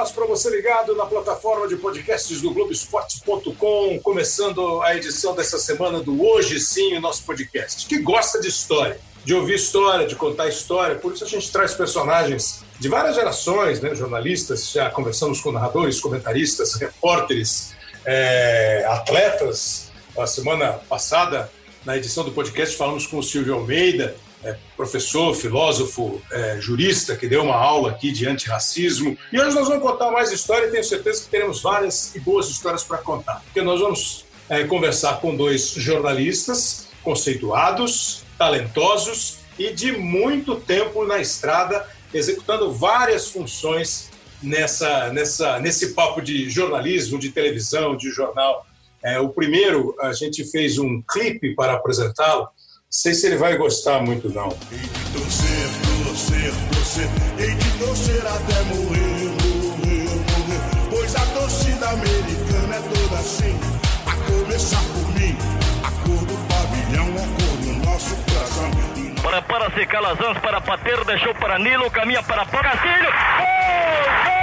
Abraço para você ligado na plataforma de podcasts do Globoesporte.com, começando a edição dessa semana do Hoje Sim, o nosso podcast, que gosta de história, de ouvir história, de contar história, por isso a gente traz personagens de várias gerações, né? jornalistas, já conversamos com narradores, comentaristas, repórteres, é, atletas. A semana passada, na edição do podcast, falamos com o Silvio Almeida, é, professor, filósofo, é, jurista, que deu uma aula aqui de antirracismo. E hoje nós vamos contar mais história e tenho certeza que teremos várias e boas histórias para contar. Porque nós vamos é, conversar com dois jornalistas conceituados, talentosos e de muito tempo na estrada, executando várias funções nessa, nessa, nesse papo de jornalismo, de televisão, de jornal. É, o primeiro, a gente fez um clipe para apresentá-lo, sei se ele vai gostar muito, não. Hei de torcer, torcer, torcer, hei de torcer até morrer, morrer, morrer. Pois a torcida americana é toda assim, a começar por mim. A cor do pavilhão é cor do nosso coração. Para para se calazans, para Pater, deixou para Nilo, caminha para Pagacilho. Oh, Jorge!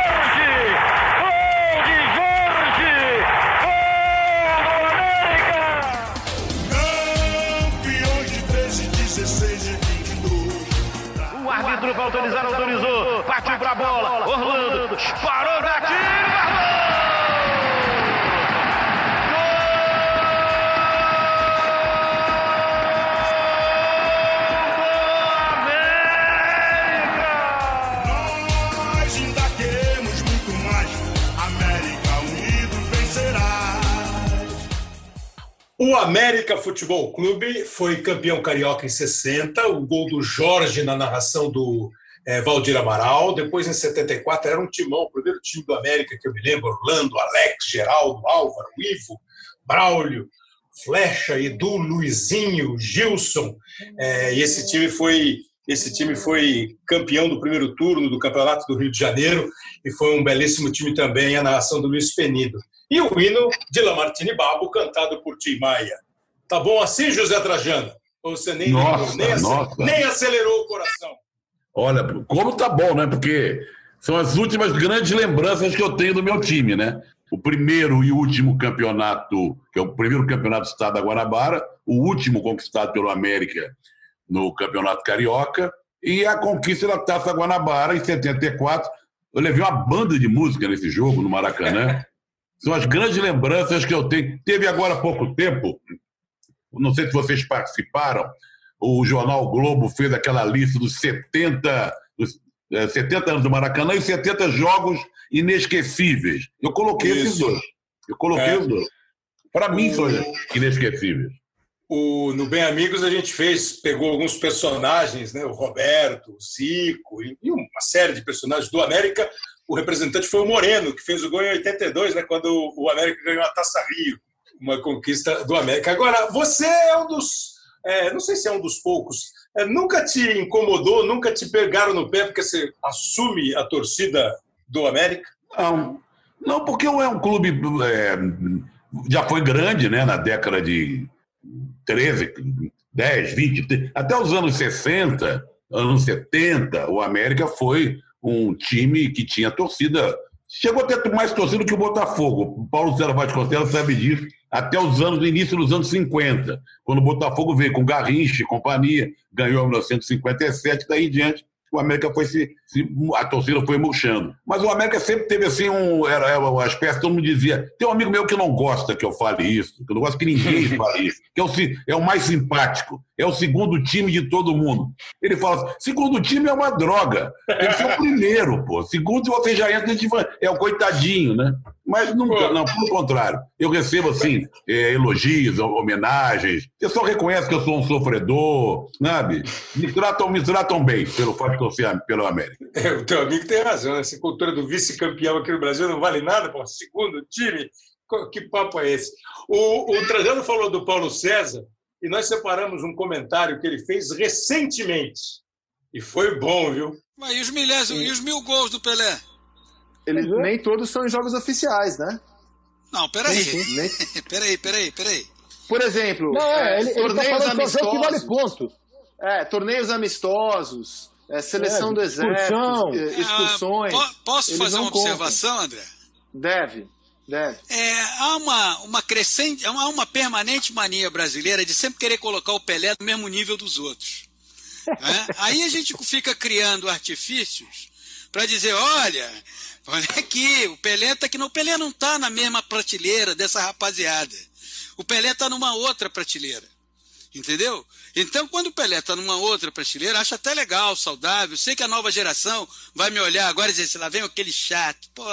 Vai autorizar, autorizou. Partiu pra bola. Orlando. Parou, gatilho. O América Futebol Clube foi campeão carioca em 60, o gol do Jorge na narração do é, Valdir Amaral. Depois, em 74, era um timão, o primeiro time do América que eu me lembro: Orlando, Alex, Geraldo, Álvaro, Ivo, Braulio, Flecha, Edu, Luizinho, Gilson. É, e esse time foi esse time foi campeão do primeiro turno do Campeonato do Rio de Janeiro e foi um belíssimo time também, a narração do Luiz Penido. E o hino de Lamartine Babo, cantado por Tim Maia. Tá bom assim, José Trajano? Ou você nem, nossa, nem, nossa. nem acelerou o coração? Olha, como tá bom, né? Porque são as últimas grandes lembranças que eu tenho do meu time, né? O primeiro e último campeonato, que é o primeiro campeonato do estado da Guanabara, o último conquistado pelo América no Campeonato Carioca, e a conquista da Taça Guanabara em 74. Eu levei uma banda de música nesse jogo, no Maracanã. São as grandes lembranças que eu tenho. Teve agora há pouco tempo, não sei se vocês participaram, o jornal Globo fez aquela lista dos 70, dos, é, 70 anos do Maracanã e 70 jogos inesquecíveis. Eu coloquei Isso. esses dois. Eu coloquei é. os dois. Para mim, são inesquecíveis. O, no Bem Amigos a gente fez, pegou alguns personagens, né? o Roberto, o Zico e uma série de personagens do América. O representante foi o Moreno, que fez o gol em 82, né? quando o América ganhou a Taça Rio, uma conquista do América. Agora, você é um dos, é, não sei se é um dos poucos, é, nunca te incomodou, nunca te pegaram no pé porque você assume a torcida do América? Não, não porque é um clube é, já foi grande, né, na década de 13, 10, 20, até os anos 60, anos 70, o América foi um time que tinha torcida. Chegou a ter mais torcida que o Botafogo. O Paulo César Vasconcelos sabe disso. Até os anos, no início dos anos 50, quando o Botafogo veio com Garrincha e companhia, ganhou em 1957, daí em diante o América foi se, se, a torcida foi murchando. Mas o América sempre teve assim um era, era uma espécie, todo mundo dizia, tem um amigo meu que não gosta que eu fale isso, que eu não gosto que ninguém fale isso, que é o, é o mais simpático, é o segundo time de todo mundo. Ele fala, assim, segundo time é uma droga, tem que ser o primeiro, pô. Segundo você já entra, é o coitadinho, né? Mas nunca, não, pelo contrário. Eu recebo, assim, é, elogios, homenagens. O pessoal reconhece que eu sou um sofredor, sabe? Me tratam, me tratam bem pelo fato de torcer pelo América. É, o teu amigo tem razão. Né? Essa cultura do vice-campeão aqui no Brasil não vale nada, pô. Segundo time, que papo é esse? O, o Trajano falou do Paulo César e nós separamos um comentário que ele fez recentemente. E foi bom, viu? Mas e os, milhares, e os mil gols do Pelé? Eles uhum. nem todos são em jogos oficiais, né? Não, peraí. Nem... peraí, peraí, peraí. Por exemplo, não, é, ele, torneios ele tá amistosos. Que vale ponto. É, torneios amistosos. É, seleção do Excursão. exército, é, expulsões. Ah, po- posso fazer uma contam. observação, André? Deve, deve. É, há uma, uma crescente, há uma permanente mania brasileira de sempre querer colocar o Pelé no mesmo nível dos outros. né? Aí a gente fica criando artifícios para dizer, olha, olha aqui, o Pelé tá aqui. Não, o Pelé não está na mesma prateleira dessa rapaziada. O Pelé está numa outra prateleira. Entendeu? Então, quando o Pelé está numa outra prateleira, acho até legal, saudável. Sei que a nova geração vai me olhar agora e dizer, "Se lá vem aquele chato. Pô,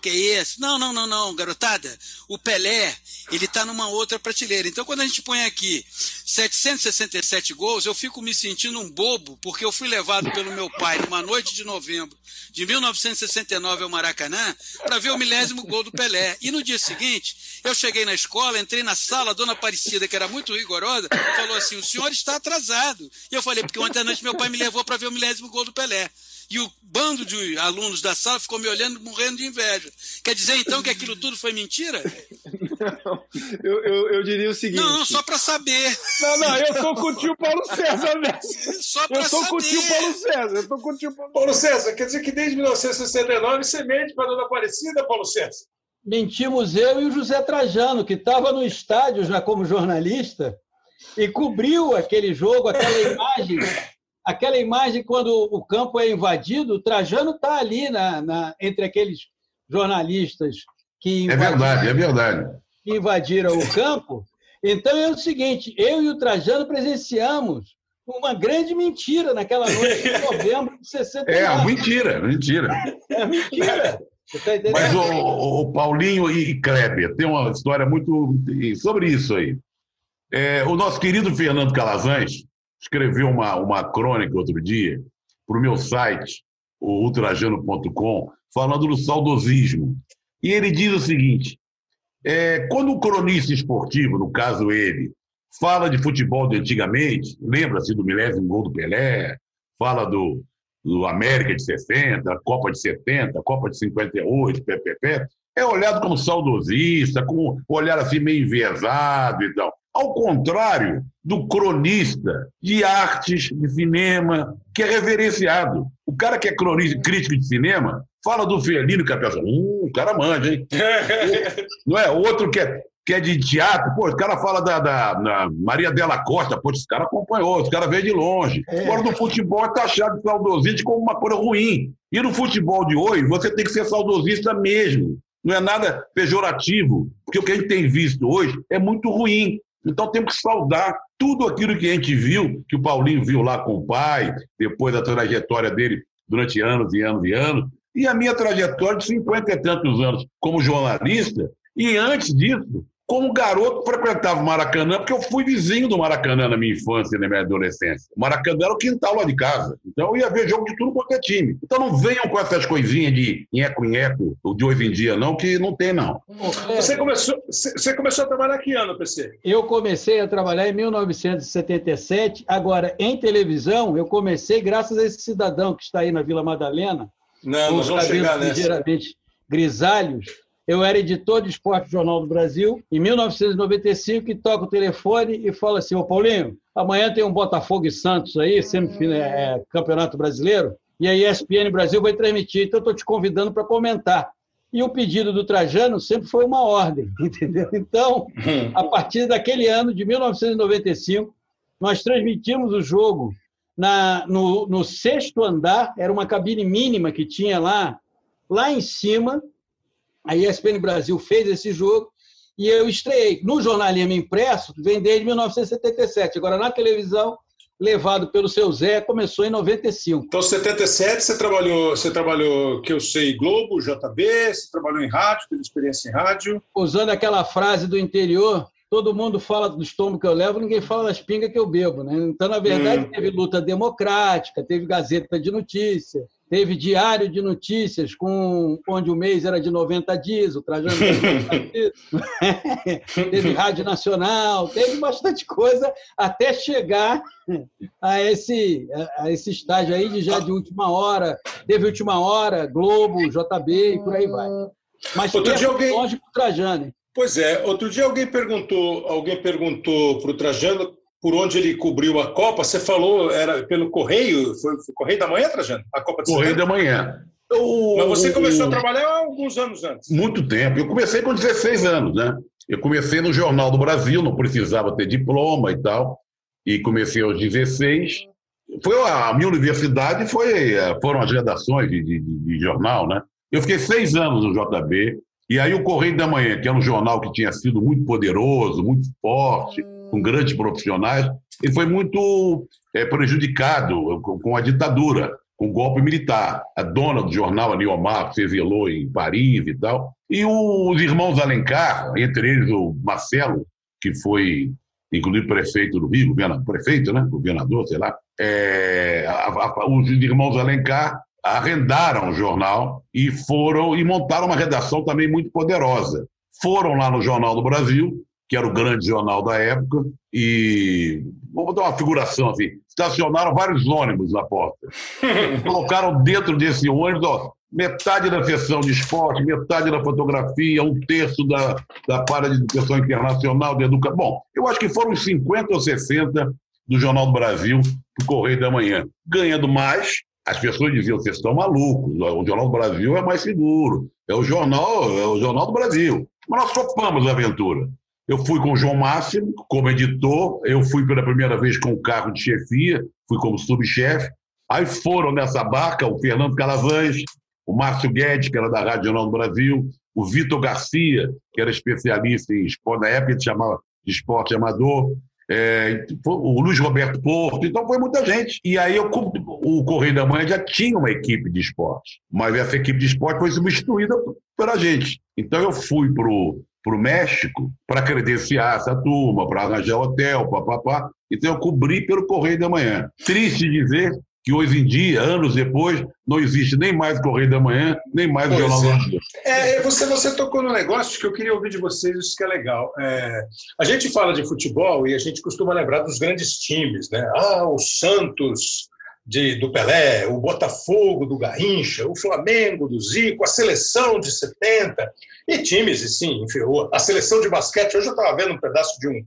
que isso? Não, não, não, não, garotada. O Pelé, ele tá numa outra prateleira. Então, quando a gente põe aqui 767 gols, eu fico me sentindo um bobo, porque eu fui levado pelo meu pai numa noite de novembro de 1969 ao Maracanã para ver o milésimo gol do Pelé. E no dia seguinte, eu cheguei na escola, entrei na sala, a dona Aparecida, que era muito rigorosa, falou assim: o senhor está atrasado. E eu falei, porque ontem à noite meu pai me levou para ver o milésimo gol do Pelé. E o bando de alunos da sala ficou me olhando, morrendo de inveja. Quer dizer, então, que aquilo tudo foi mentira? Eu, eu, eu diria o seguinte. Não, só para saber. Não, não, eu tô com o tio Paulo César, né? Só para Eu tô com o tio Paulo saber. César, eu tô com o tio Paulo Paulo César, quer dizer que desde 1969 você mente para a dona Aparecida, Paulo César? mentimos eu e o José Trajano, que estava no estádio já como jornalista e cobriu aquele jogo, aquela imagem, aquela imagem quando o campo é invadido, o Trajano está ali na, na- entre aqueles jornalistas que É invadiram, verdade, é verdade. que invadiram o campo. Então é o seguinte, eu e o Trajano presenciamos uma grande mentira naquela noite de novembro de 69. É, mentira, mentira. É mentira. Você tá? Mas o, o- Paulinho e e Kleber tem uma história muito sobre isso aí. É, o nosso querido Fernando Calazans escreveu uma, uma crônica outro dia para o meu site, o ultrajano.com, falando do saudosismo. E ele diz o seguinte: é, quando o cronista esportivo, no caso ele, fala de futebol de antigamente, lembra-se do milésimo gol do Pelé, fala do, do América de 60, Copa de 70, Copa de 58, PPP, é olhado como saudosista, com um olhar assim meio enviesado e tal. Ao contrário do cronista de artes, de cinema, que é reverenciado. O cara que é cronista, crítico de cinema, fala do Felino, que a pessoa, hum, o cara manja, hein? Não é? Outro que é, que é de teatro, pô, os cara fala da, da, da Maria Della Costa, pô, esse cara acompanhou, os cara veio de longe. Agora, no futebol, é taxado de saudosista como uma coisa ruim. E no futebol de hoje, você tem que ser saudosista mesmo. Não é nada pejorativo, porque o que a gente tem visto hoje é muito ruim. Então temos que saudar tudo aquilo que a gente viu, que o Paulinho viu lá com o pai, depois da trajetória dele durante anos e anos e anos, e a minha trajetória de 50 e tantos anos como jornalista, e antes disso, como garoto frequentava o Maracanã, porque eu fui vizinho do Maracanã na minha infância e na minha adolescência. O Maracanã era o quintal lá de casa. Então eu ia ver jogo de tudo quanto é time. Então não venham com essas coisinhas de nheco-nheco de hoje em dia, não, que não tem, não. Você começou, você começou a trabalhar que ano, PC? Eu comecei a trabalhar em 1977. Agora, em televisão, eu comecei graças a esse cidadão que está aí na Vila Madalena, Não, nós os vamos chegar nessa. ligeiramente grisalhos. Eu era editor de esporte Jornal do Brasil, em 1995, e toco o telefone e falo assim, ô Paulinho, amanhã tem um Botafogo e Santos aí, semifinal, é, Campeonato Brasileiro, e a ESPN Brasil vai transmitir, então estou te convidando para comentar. E o pedido do Trajano sempre foi uma ordem, entendeu? Então, a partir daquele ano, de 1995, nós transmitimos o jogo na, no, no sexto andar, era uma cabine mínima que tinha lá, lá em cima. A ESPN Brasil fez esse jogo e eu estreiei. No jornalismo impresso, vem desde 1977. Agora, na televisão, levado pelo seu Zé, começou em 95. Então, 77, você trabalhou, você trabalhou, que eu sei, Globo, JB, você trabalhou em rádio, teve experiência em rádio. Usando aquela frase do interior, todo mundo fala do estômago que eu levo, ninguém fala das pingas que eu bebo. Né? Então, na verdade, Hum. teve luta democrática, teve Gazeta de Notícia, teve Diário de Notícias, com, onde o mês era de 90 dias, o Trajano de 90 dias. teve Rádio Nacional, teve bastante coisa até chegar a esse, a esse estágio aí de já de última hora. Teve última hora, Globo, JB e por aí vai. Mas Outro dia alguém- longe para o Trajano. Pois é, outro dia alguém perguntou, alguém perguntou para o Trajano por onde ele cobriu a Copa. Você falou, era pelo Correio, foi, foi Correio da Manhã, Trajano? A Copa de Correio 70? da Manhã. O- Mas você começou a trabalhar há alguns anos antes. Muito tempo. Eu comecei com 16 anos, né? Eu comecei no Jornal do Brasil, não precisava ter diploma e tal. E comecei aos 16. Foi a minha universidade foi, eh, foram as redações de, de- de- de jornal, né? Eu fiquei seis anos no JB. E aí o Correio da Manhã, que era um jornal que tinha sido muito poderoso, muito forte, com grandes profissionais, ele foi muito eh, prejudicado com, a ditadura, com o golpe militar. A dona do jornal, a Niomar, se exilou em Paris e tal. E os irmãos Alencar, entre eles o Marcelo, que foi inclusive prefeito do Rio, prefeito, né? governador, sei lá, é, a- a- os irmãos Alencar arrendaram o jornal e foram e montaram uma redação também muito poderosa. Foram lá no Jornal do Brasil, que era o grande jornal da época, e vamos dar uma figuração assim, estacionaram vários ônibus na porta. Colocaram dentro desse ônibus, ó, metade da seção de esporte, metade da fotografia, um terço da, da parte de educação internacional, de educação. Bom, eu acho que foram uns 50 ou 60 do Jornal do Brasil para o Correio da Manhã. Ganhando mais, as pessoas diziam, vocês estão malucos, o Jornal do Brasil é mais seguro, é o jornal, é o Jornal do Brasil. Mas nós topamos a aventura. Eu fui com o João Máximo como editor, eu fui pela primeira vez com o carro de chefia, fui como subchefe. Aí foram nessa barca o Fernando Calavans, o Márcio Guedes, que era da Rádio Jornal do Brasil, o Vitor Garcia, que era especialista em esporte, na época ele chamava de esporte amador, é, o Luiz Roberto Porto, então foi muita gente. E aí eu, o Correio da Manhã já tinha uma equipe de esporte, mas essa equipe de esporte foi substituída pela gente. Então eu fui para o México para credenciar essa turma, para arranjar hotel, papapá. Então eu cobri pelo Correio da Manhã. Triste dizer que hoje em dia, anos depois, não existe nem mais o Correio da Manhã, nem mais o Pois Jornal é. É, você, você tocou no negócio que eu queria ouvir de vocês, isso que é legal. É, a gente fala de futebol e a gente costuma lembrar dos grandes times, né? Ah, o Santos de, do Pelé, o Botafogo do Garrincha, o Flamengo do Zico, a seleção de 70, e times, assim, enfim, a seleção de basquete. Hoje eu estava vendo um pedaço de um,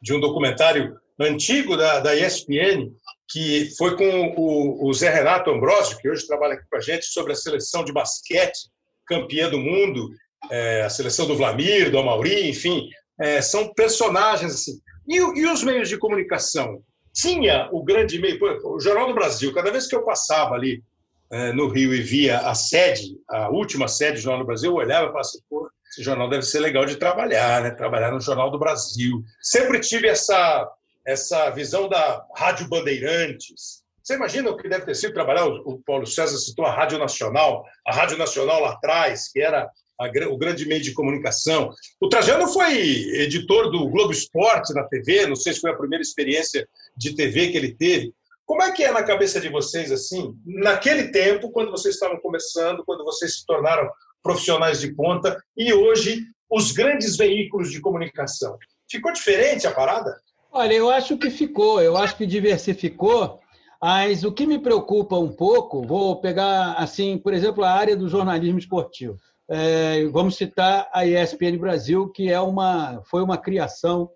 de um documentário antigo da, da ESPN, que foi com o, o Zé Renato Ambrosio, que hoje trabalha aqui com a gente, sobre a seleção de basquete campeã do mundo, é, a seleção do Vlamir, do Amauri, enfim, é, são personagens assim. E, e os meios de comunicação? Tinha o grande meio, o Jornal do Brasil, cada vez que eu passava ali é, no Rio e via a sede, a última sede do Jornal do Brasil, eu olhava e falava assim, pô, esse jornal deve ser legal de trabalhar, né? Trabalhar no Jornal do Brasil. Sempre tive essa, essa visão da Rádio Bandeirantes. Você imagina o que deve ter sido trabalhar? O Paulo César citou a Rádio Nacional, a Rádio Nacional lá atrás, que era a o grande meio de comunicação. O Trajano foi editor do Globo Esporte na TV, não sei se foi a primeira experiência de TV que ele teve. Como é que é na cabeça de vocês, assim, naquele tempo, quando vocês estavam começando, quando vocês se tornaram profissionais de ponta, e hoje os grandes veículos de comunicação? Ficou diferente a parada? Olha, eu acho que ficou, eu acho que diversificou, mas o que me preocupa um pouco, vou pegar, assim, por exemplo, a área do jornalismo esportivo. É, vamos citar a ESPN Brasil, que é uma, foi uma criação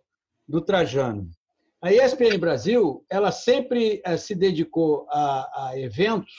do Trajano. A ESPN Brasil, ela sempre eh, se dedicou a, a eventos,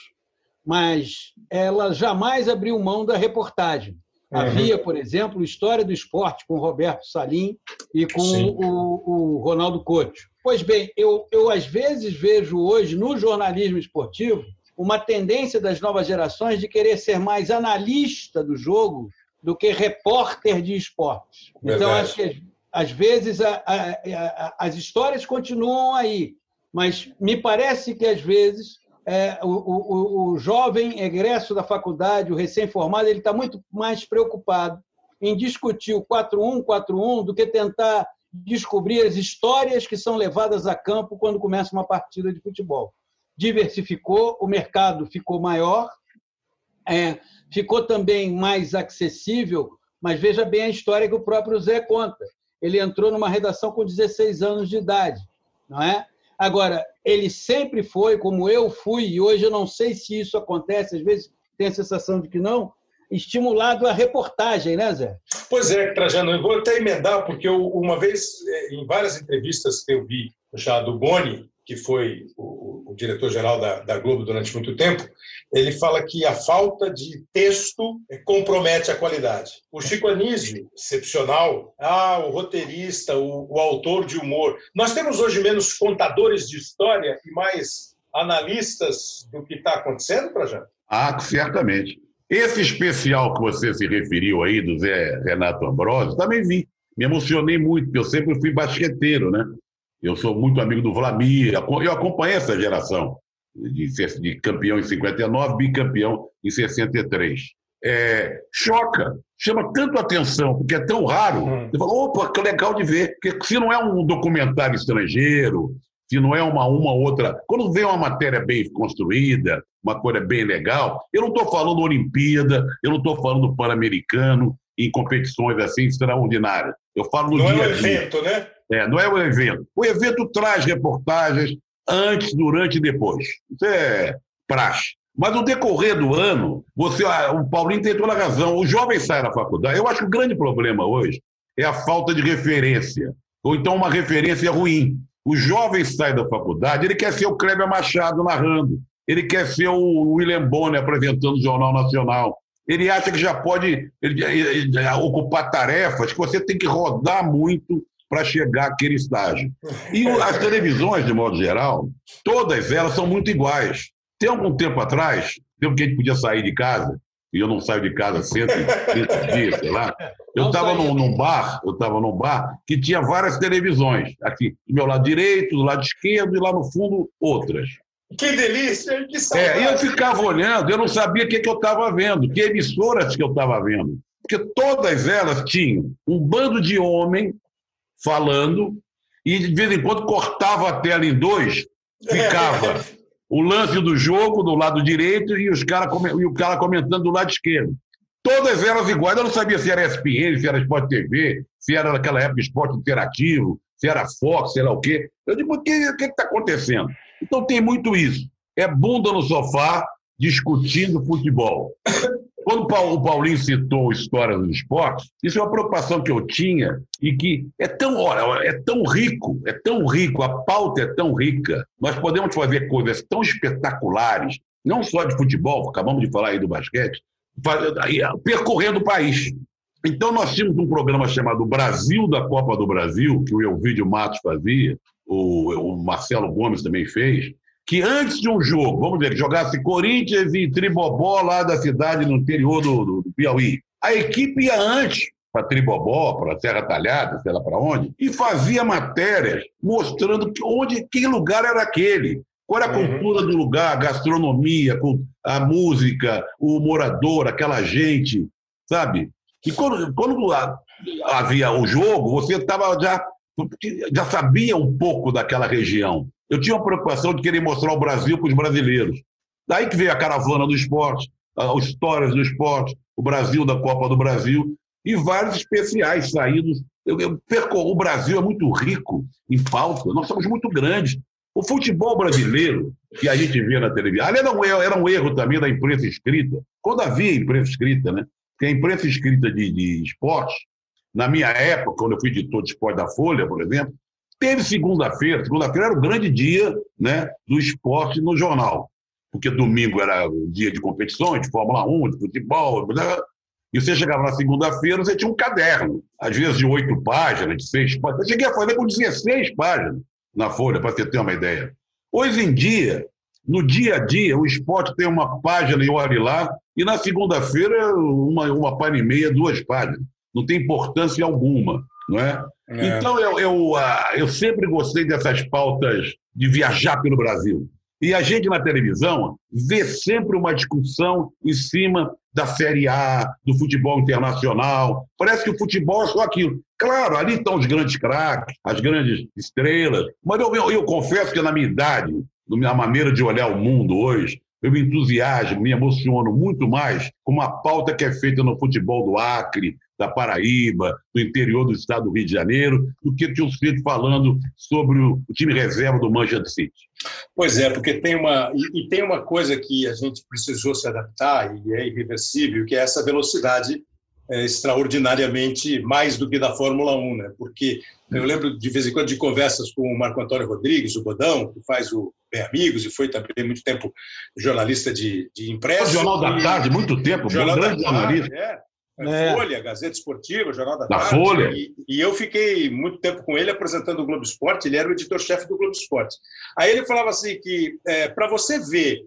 mas ela jamais abriu mão da reportagem. Havia, por exemplo, História do Esporte com Roberto Salim e com o, o Ronaldo Couto. Pois bem, eu, eu às vezes vejo hoje no jornalismo esportivo uma tendência das novas gerações de querer ser mais analista do jogo do que repórter de esportes. Então, Verdade. acho que às vezes a- a- a- as histórias continuam aí, mas me parece que às vezes é, o, o- o jovem egresso da faculdade, o recém-formado, ele está muito mais preocupado em discutir o 4-1, 4-1 do que tentar descobrir as histórias que são levadas a campo quando começa uma partida de futebol. Diversificou, o mercado ficou maior, é, ficou também mais acessível, mas veja bem a história que o próprio Zé conta. Ele entrou numa redação com 16 anos de idade, não é? Agora, ele sempre foi, como eu fui, e hoje eu não sei se isso acontece, às vezes tem a sensação de que não, estimulado a reportagem, né, Zé? Pois é, Trajano, eu vou até emendar, porque eu, uma vez, eh, em várias entrevistas que eu vi já do Boni, que foi o, o diretor-geral da, da, Globo durante muito tempo, ele fala que a falta de texto compromete a qualidade. O Chico Anísio, excepcional, ah, o roteirista, o, o autor de humor. Nós temos hoje menos contadores de história e mais analistas do que está acontecendo, Trajano? Ah, certamente. Esse especial que você se referiu aí, do Zé Renato Ambrosio, também vi. Me emocionei muito, porque eu sempre fui basqueteiro, né? Eu sou muito amigo do Vlamir, eu acompanhei essa geração de, de campeão em 59, bicampeão em 63. É, choca, chama tanto atenção, porque é tão raro. Hum. Você fala, opa, que legal de ver. Porque se não é um documentário estrangeiro, se não é uma uma outra. Quando vem uma matéria bem construída, uma coisa bem legal, eu não estou falando Olimpíada, eu não estou falando Pan-Americano em competições assim extraordinárias. Eu falo no não dia é o evento, né? É, não é o evento. O evento traz reportagens antes, durante e depois. Isso é praxe. Mas no decorrer do ano, você, ah, o Paulinho tem toda a razão. O jovem sai da faculdade. Eu acho que o grande problema hoje é a falta de referência, ou então uma referência ruim. O jovem sai da faculdade, ele quer ser o Kleber Machado narrando, ele quer ser o William Bonner apresentando o Jornal Nacional. Ele acha que já pode ele, ele, ele, ocupar tarefas que você tem que rodar muito para chegar àquele estágio. E as televisões, de modo geral, todas elas são muito iguais. Tem algum tempo atrás, tempo que a gente podia sair de casa, e eu não saio de casa 130 dias, sei lá. Eu estava num, num, bar, eu estava num bar que tinha várias televisões. Aqui, do meu lado direito, do lado esquerdo e lá no fundo, outras. Que delícia, que saudade. É, e eu ficava olhando, eu não sabia o que, que eu estava vendo, que emissoras que eu estava vendo. Porque todas elas tinham um bando de homem falando e de vez em quando cortava a tela em dois, ficava o lance do jogo do lado direito e, os cara, e o cara comentando do lado esquerdo. Todas elas iguais. Eu não sabia se era ESPN, se era Sport TV, se era naquela época Esporte Interativo, se era Fox, sei lá o quê. Eu digo, o que está acontecendo? Então tem muito isso. É bunda no sofá discutindo futebol. Quando o Paulinho citou História dos Esportes, isso é uma preocupação que eu tinha e que é tão, olha, é tão rico, é tão rico, a pauta é tão rica. Nós podemos fazer coisas tão espetaculares, não só de futebol, acabamos de falar aí do basquete, percorrendo o país. Então, nós tínhamos um programa chamado Brasil da Copa do Brasil, que o Elvídio Matos fazia, o Marcelo Gomes também fez, que antes de um jogo, vamos dizer, que jogasse Corinthians e Tribobó lá da cidade no interior do, do, do Piauí, a equipe ia antes para Tribobó, para Serra Talhada, sei lá para onde, e fazia matérias mostrando que, onde, que lugar era aquele, qual era a uhum. cultura do lugar, a gastronomia, a música, o morador, aquela gente, sabe? E quando, quando havia o jogo, você estava já, já sabia um pouco daquela região. Eu tinha uma preocupação de querer mostrar o Brasil para os brasileiros. Daí que veio a caravana do esporte, as histórias do esporte, o Brasil da Copa do Brasil e vários especiais saídos. Eu, eu o Brasil é muito rico em pauta, nós somos muito grandes. O futebol brasileiro, que a gente vê na televisão, era um, erro, era um erro também da imprensa escrita, quando havia imprensa escrita, né? Porque a imprensa escrita de, de esporte, na minha época, quando eu fui editor de esporte da Folha, por exemplo, Teve segunda-feira, segunda-feira era o grande dia né, do esporte no jornal, porque domingo era dia de competições, de Fórmula 1, de futebol, e você chegava na segunda-feira, você tinha um caderno, às vezes de oito páginas, de seis páginas. Eu cheguei a fazer com 16 páginas na Folha, para você ter uma ideia. Hoje em dia, no dia a dia, o esporte tem uma página e olhe lá, e na segunda-feira, uma, uma página e meia, duas páginas. Não tem importância alguma, não é? É. Então, eu, eu, uh, eu sempre gostei dessas pautas de viajar pelo Brasil. E a gente na televisão vê sempre uma discussão em cima da Série A, do futebol internacional. Parece que o futebol é só aquilo. Claro, ali estão os grandes craques, as grandes estrelas, mas eu, eu, eu confesso que na minha idade, na minha maneira de olhar o mundo hoje, eu me entusiasmo, me emociono muito mais com uma pauta que é feita no futebol do Acre, da Paraíba, do interior do estado do Rio de Janeiro, do que tinha sido falando sobre o time reserva do Manchester City. Pois é, porque tem uma e, e, tem uma coisa que a gente precisou se adaptar e é irreversível, que é essa velocidade é, extraordinariamente mais do que da Fórmula 1, né? Porque eu lembro de vez em quando de conversas com o Marco Antônio Rodrigues, o Bodão, que faz o Bem Amigos e foi também muito tempo jornalista de, de impresso. O Jornal da Tarde, muito tempo, Jornal da grande jornalista. é. É. Folha, Gazeta Esportiva, Jornal da, Da Tarde. Folha. E, e eu fiquei muito tempo com ele apresentando o Globo Esporte, ele era o editor-chefe do Globo Esporte. Aí ele falava assim que para você ver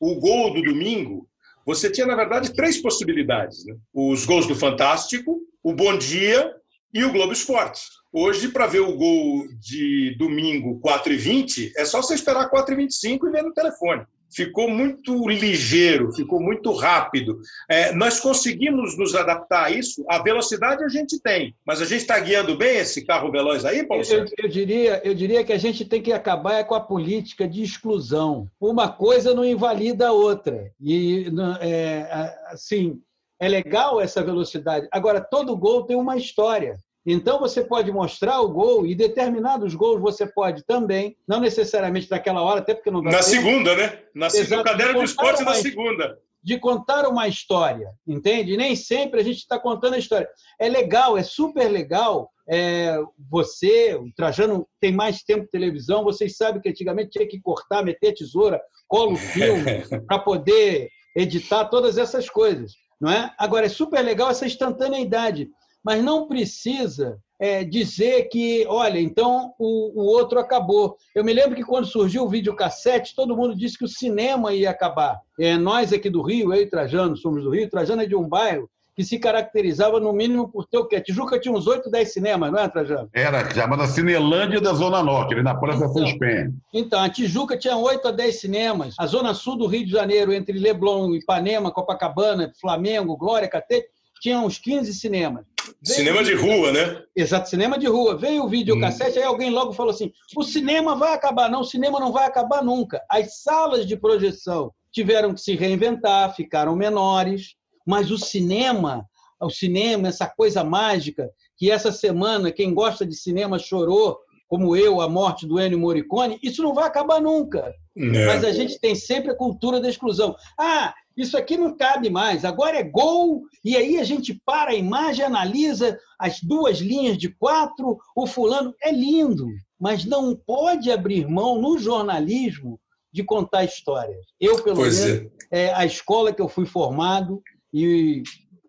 o gol do domingo, você tinha, na verdade, três possibilidades. Né? Os gols do Fantástico, o Bom Dia e o Globo Esporte. Hoje, para ver o gol de domingo 4h20, é só você esperar 4h25 e ver no telefone. Ficou muito ligeiro, ficou muito rápido. É, nós conseguimos nos adaptar a isso. A velocidade a gente tem, mas a gente está guiando bem esse carro veloz aí, Paulo Eu, Sérgio? eu diria, eu diria que a gente tem que acabar é com a política de exclusão. Uma coisa não invalida a outra. E, é, assim, é legal essa velocidade. Agora, todo gol tem uma história. Então, você pode mostrar o gol e determinados gols você pode também, não necessariamente naquela hora, até porque não dá Na tempo, segunda, né? Na segunda, Exato. no caderno de esporte na segunda. de contar uma história, entende? Nem sempre a gente está contando a história. É legal, é super legal. é, você, o Trajano tem mais tempo de televisão, vocês sabem que antigamente tinha que cortar, meter a tesoura, cola o filme para poder editar todas essas coisas, não é? Agora é super legal essa instantaneidade, mas não precisa é, dizer que, olha, então o, o outro acabou. Eu me lembro que quando surgiu o videocassete, todo mundo disse que o cinema ia acabar. É, nós aqui do Rio, eu e Trajano somos do Rio, Trajano é de um bairro que se caracterizava no mínimo por ter o quê? Tijuca tinha uns 8, 10 cinemas, não é, Trajano? Era chamada Cinelândia da Zona Norte, ali na Praça Então. São Penha. Então, a Tijuca tinha 8 a 10 cinemas. A zona sul do Rio de Janeiro, entre Leblon, Ipanema, Copacabana, Flamengo, Glória, Catete, tinha uns 15 cinemas. Cinema de rua, né? Exato, cinema de rua. Veio o videocassete, aí alguém logo falou assim: o cinema vai acabar. Não, o cinema não vai acabar nunca. As salas de projeção tiveram que se reinventar, ficaram menores, mas o cinema, o cinema, essa coisa mágica, que essa semana quem gosta de cinema chorou, como eu, a morte do Ennio Morricone, isso não vai acabar nunca. É. Mas a gente tem sempre a cultura da exclusão. Ah, isso aqui não cabe mais, agora é gol, e aí a gente para a imagem, analisa as duas linhas de quatro, o fulano. É lindo, mas não pode abrir mão no jornalismo de contar histórias. Eu, pelo Pois menos, é. é a escola que eu fui formado e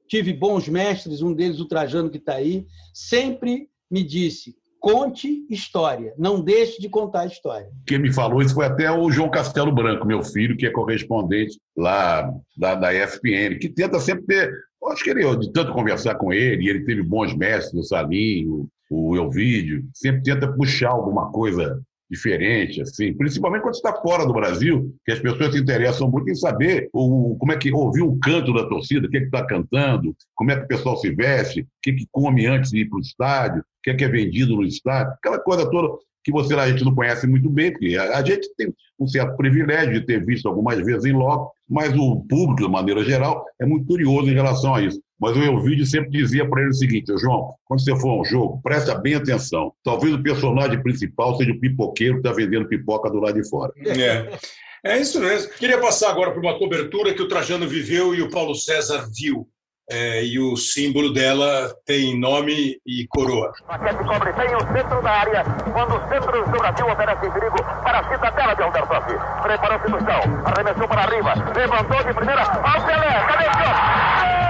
tive bons mestres, um deles o Trajano que está aí, sempre me disse: conte história, não deixe de contar história. Quem me falou isso foi até o João Castelo Branco, meu filho, que é correspondente lá da, da ESPN, que tenta sempre ter. Acho que ele, de tanto conversar com ele, ele teve bons mestres, o Salinho, o Elvídio, sempre tenta puxar alguma coisa diferente, assim, principalmente quando está fora do Brasil, que as pessoas se interessam muito em saber o, como é que ouvir o canto da torcida, o que é está cantando, como é que o pessoal se veste, o que, que come antes de ir para o estádio, o que é que é vendido no estádio, aquela coisa toda que você a gente não conhece muito bem, porque a, a gente tem um certo privilégio de ter visto algumas vezes em loco, mas o público, de maneira geral, é muito curioso em relação a isso. Mas o Elvídio sempre dizia para ele o seguinte, "Ô, João, quando você for a um jogo, presta bem atenção. Talvez o personagem principal seja o pipoqueiro que está vendendo pipoca do lado de fora. É. É isso mesmo. Queria passar agora por uma cobertura que o Trajano viveu e o Paulo César viu. É, e o símbolo dela tem nome e coroa. Paquete cobre bem o centro da área, quando o centro do Brasil oferece perigo para a cidadela de Aldersdorf. Preparou-se no chão, arremessou para arriba, levantou de primeira, ao Pelé, cadê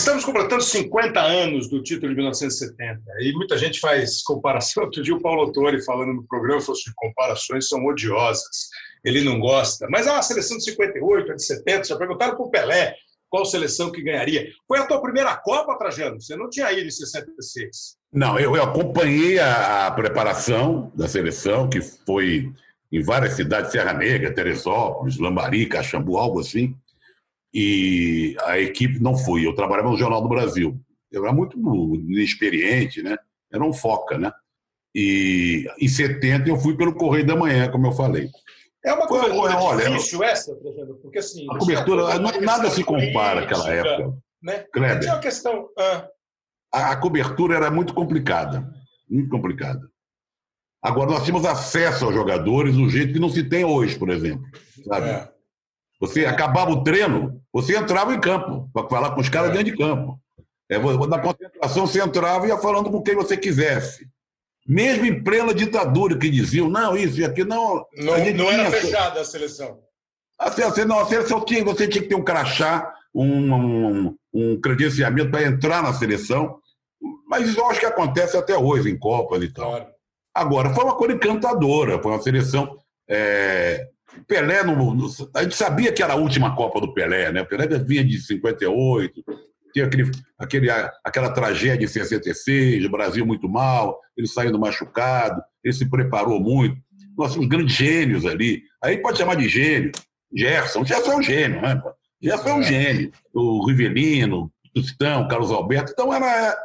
Estamos completando 50 anos do título de 1970 e muita gente faz comparação. Outro dia o Paulo Autori falando no programa falou assim, comparações são odiosas. Ele não gosta. Mas a seleção de 58, a de 70, já perguntaram para o Pelé qual seleção que ganharia. Foi a tua primeira Copa, Trajano? Você não tinha ido em 66. Não, eu, eu acompanhei a, a preparação da seleção, que foi em várias cidades, Serra Negra, Teresópolis, Lambari, Caxambu, algo assim. E a equipe não foi. Eu trabalhava no Jornal do Brasil. Eu era muito inexperiente, né? Era um foca, né? E em 70 eu fui pelo Correio da Manhã, como eu falei. É uma Foi, cobertura olha, difícil essa, Trajano, porque assim... A cobertura, não- nada se compara àquela época. Né? Kleber. Tinha uma questão... ah, A, a cobertura era muito complicada. Muito complicada. Agora, nós tínhamos acesso aos jogadores do jeito que não se tem hoje, por exemplo. Sabe? é. Você acabava o treino, você entrava em campo para falar com os caras É. dentro de campo. É, na concentração, você entrava e ia falando com quem você quisesse. Mesmo em plena ditadura, que diziam, não, isso e aquilo, não. Não, não era fechada a seleção. A seleção, não, a seleção tinha, você tinha que ter um crachá, um, um, um credenciamento para entrar na seleção. Mas isso eu acho que acontece até hoje em Copas e tal. Claro. Agora, foi uma coisa encantadora, foi uma seleção. é, Pelé, no- no- a gente sabia que era a última Copa do Pelé, né? O Pelé vinha de 58, tinha aquele, aquele, aquela tragédia em 66, o Brasil muito mal, ele saindo machucado, ele se preparou muito. Nós tínhamos grandes gênios ali. Aí pode chamar de gênio. Gerson, Gerson é um gênio, né? Gerson é um É. gênio. O Rivelino, o Tostão, o Carlos Alberto. Então era.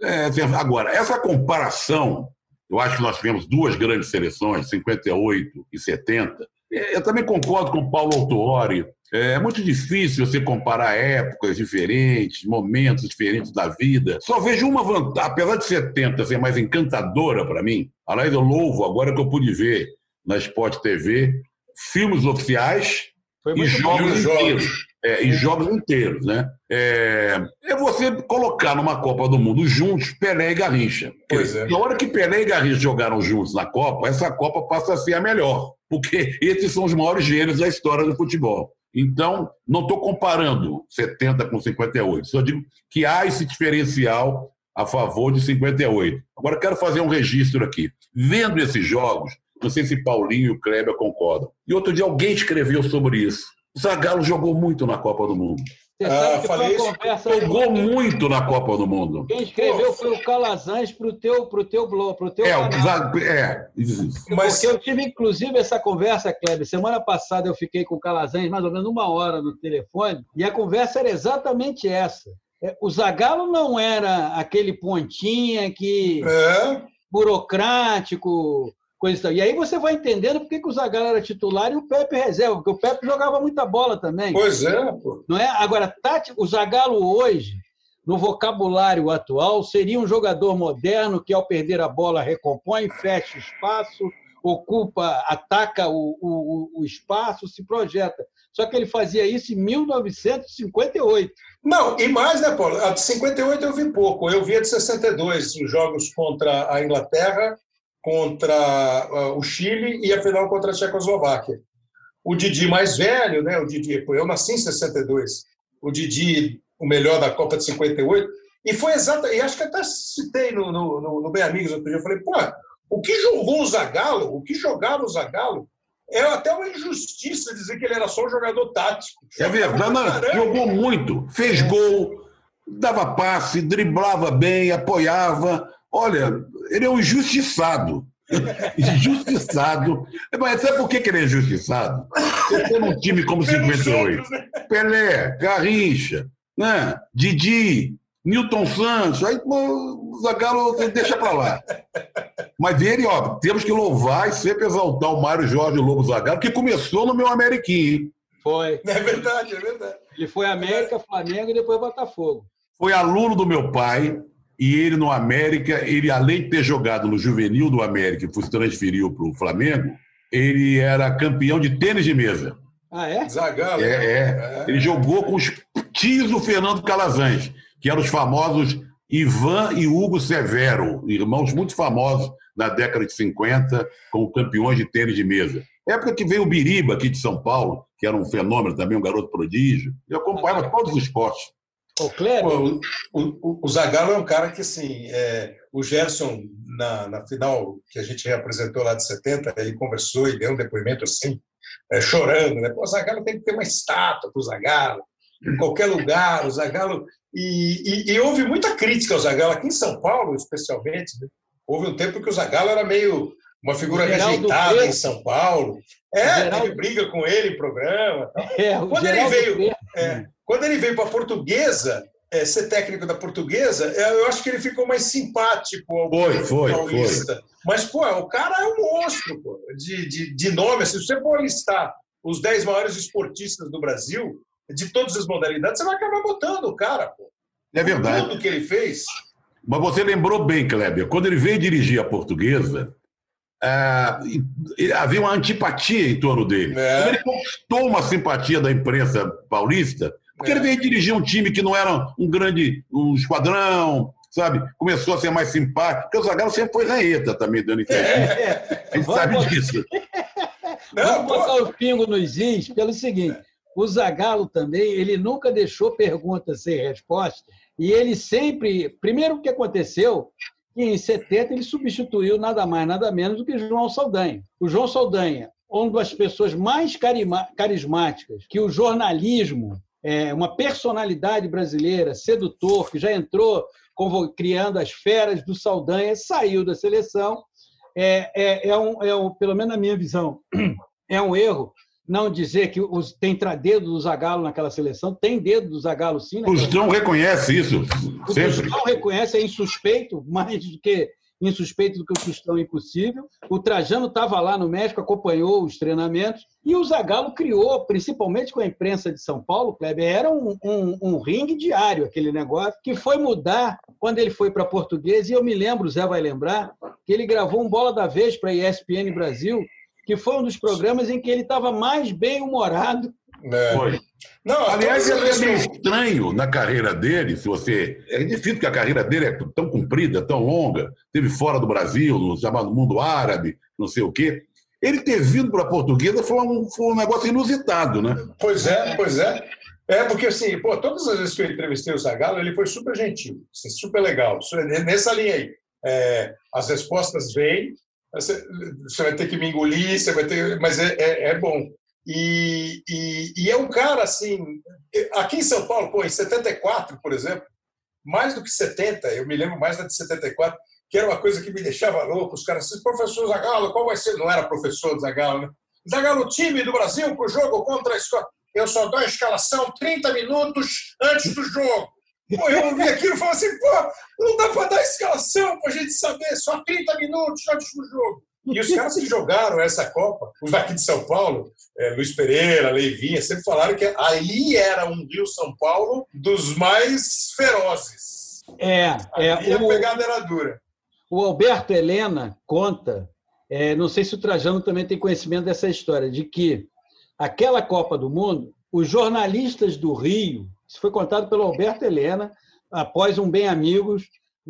é, assim, agora, essa comparação, eu acho que nós tivemos duas grandes seleções, 58 e 70. É, Eu também concordo com o Paulo Autuori. É muito difícil você comparar épocas diferentes, momentos diferentes da vida. Só vejo uma vantagem, apesar de 70 ser mais encantadora para mim. Aliás, eu louvo agora que eu pude ver na Sport TV filmes oficiais e bom. jogos. inteiros. É, e jogos inteiros, né? É, é você colocar numa Copa do Mundo juntos Pelé e Garrincha. Pois é. Na hora que Pelé e Garrincha jogaram juntos na Copa, essa Copa passa a ser a melhor, porque esses são os maiores gênios da história do futebol. Então, não estou comparando 70 com 58, só digo que há esse diferencial a favor de 58. Agora, quero fazer um registro aqui. Vendo esses jogos, não sei se Paulinho e o Kleber concordam. E outro dia alguém escreveu sobre isso. O Zagallo jogou muito na Copa do Mundo. Você Ah, sabe que falei foi uma isso. conversa. Jogou muito na Copa do Mundo. Quem escreveu foi o Calazans pro teu, pro teu blog, pro teu É, o canal. É, isso. Mas Porque eu tive, inclusive, essa conversa, Kleber. Semana passada eu fiquei com o Calazans mais ou menos uma hora no telefone, e a conversa era exatamente essa. É, O Zagallo não era aquele pontinha que é, burocrático, coisa e. E aí você vai entendendo por que que o Zagallo era titular e o Pepe reserva, porque o Pepe jogava muita bola também. pois é, pô. Não é? Agora, Tati, o Zagallo hoje, no vocabulário atual, seria um jogador moderno que, ao perder a bola, recompõe, fecha espaço, ocupa, ataca o, o, o espaço, se projeta. Só que ele fazia isso em 1958. Não, e mais, né, Paulo? A de 58 eu vi pouco. Eu vi a de 62, os jogos contra a Inglaterra, contra ah, o Chile e a final contra a Tchecoslováquia. O Didi mais velho, né? O Didi, eu nasci em 62. O Didi, o melhor da Copa de 58. E foi exato, e acho que até citei no, no, no, no Bem Amigos outro dia. Eu falei, pô, o que jogou o Zagallo, o que jogava o Zagallo, é até uma injustiça dizer que ele era só um jogador tático. É verdade, não, jogou muito, fez gol, dava passe, driblava bem, apoiava. Olha, ele é um injustiçado. Injustiçado. Mas sabe por que ele é injustiçado? Você tem um time como Pelos 58. outros, né? Pelé, Garrincha, né? Didi, Newton Santos, aí o Zagallo você deixa pra lá. Mas ele, ó, temos que louvar e sempre exaltar o Mário Jorge Lobo Zagallo, que começou no meu Ameriquinho, hein? Foi. É verdade, é verdade. Ele foi América, Flamengo e depois Botafogo. Foi aluno do meu pai, e ele no América, ele além de ter jogado no juvenil do América e se transferiu para o Flamengo, ele era campeão de tênis de mesa. Ah, é? Zagallo. É, é. Ele jogou com os tios do Fernando Calazans, que eram os famosos Ivan e Hugo Severo, irmãos muito famosos na década de 50, como campeões de tênis de mesa. Época que veio o Biriba aqui de São Paulo, que era um fenômeno também, um garoto prodígio. Eu acompanhava todos os esportes. O Kleber? Pô, o, o, o Zagallo é um cara que, assim, é, o Gerson, na, na final que a gente reapresentou lá de 70, ele conversou e deu um depoimento assim, é, chorando, né? Pô, o Zagallo tem que ter uma estátua para o Zagallo, em qualquer lugar, o Zagallo... E, e, e houve muita crítica ao Zagallo, aqui em São Paulo, especialmente, né? Houve um tempo que o Zagallo era meio uma figura rejeitada em São Paulo. É, Geraldo- teve briga com ele em programa. É, Quando ele veio-. É, quando ele veio para a Portuguesa, é, ser técnico da portuguesa, é, eu acho que ele ficou mais simpático ao Foi, foi, paulista. Mas, pô, o cara é um monstro pô, de, de, de nome. assim, Se você for listar os 10 maiores esportistas do Brasil, de todas as modalidades, você vai acabar botando o cara, pô. É verdade. Tudo que ele fez. Mas você lembrou bem, Kleber, quando ele veio dirigir a portuguesa, ah, havia uma antipatia em torno dele. É. Ele conquistou uma simpatia da imprensa paulista, porque É. ele veio dirigir um time que não era um grande um esquadrão, sabe? Começou a ser mais simpático, porque o Zagallo sempre foi ranheta também, dando entrevista. A gente Vamos sabe botar- disso. Não, Vamos pô, botar o pingo nos is pelo seguinte: o Zagallo também, ele nunca deixou pergunta sem resposta, e ele sempre. Primeiro, o que aconteceu? Que em 70 ele substituiu nada mais, nada menos do que João Saldanha. O João Saldanha, uma das pessoas mais carima- carismáticas que o jornalismo, é, uma personalidade brasileira, sedutor, que já entrou criando as feras do Saldanha, saiu da seleção é, é, é, um, é um, pelo menos na minha visão, é um erro não dizer que os, tem dedo do Zagallo naquela seleção, tem dedo do Zagallo sim. O reconhece isso, o sempre. Reconhece, é insuspeito, mais do que insuspeito do que o Tostão impossível. O Trajano estava lá no México, acompanhou os treinamentos, e o Zagallo criou, principalmente com a imprensa de São Paulo, Kleber, era um, um, um ringue diário aquele negócio, que foi mudar quando ele foi para português, e eu me lembro, o Zé vai lembrar, que ele gravou um Bola da Vez para a ESPN Brasil, que foi um dos programas em que ele estava mais bem-humorado. É. Foi. Não, Aliás, é meio estranho na carreira dele, se você. É difícil porque a carreira dele é tão comprida, tão longa. Teve fora do Brasil, no chamado mundo árabe, não sei o quê. Ele ter vindo para a portuguesa foi um, foi um negócio inusitado, né? Pois é, pois é. É, porque assim, pô, todas as vezes que eu entrevistei o Zagallo, ele foi super gentil, assim, super legal. É Nessa linha aí. É, as respostas vêm, você, você vai ter que me engolir, você vai ter, mas é, é, é bom. E, e, e é um cara assim, aqui em São Paulo, pô, em 74, por exemplo, mais do que 70, eu me lembro mais da de 74, que era uma coisa que me deixava louco. Os caras assim, professor Zagallo, qual vai ser? Não era professor Zagallo, né? Zagallo, time do Brasil para o jogo contra a escola. Eu só dou a escalação 30 minutos antes do jogo. Pô, eu ouvi aquilo e falei assim, pô, não dá para dar escalação para a gente saber, só 30 minutos antes do jogo. E os caras que jogaram essa Copa, os daqui de São Paulo, é, Luiz Pereira, Leivinha, sempre falaram que ali era um Rio-São Paulo dos mais ferozes. É, é Ali a o, pegada era dura. o Alberto Helena conta, é, não sei se o Trajano também tem conhecimento dessa história, de que aquela Copa do Mundo, os jornalistas do Rio, isso foi contado pelo Alberto Helena, após um Bem Amigos.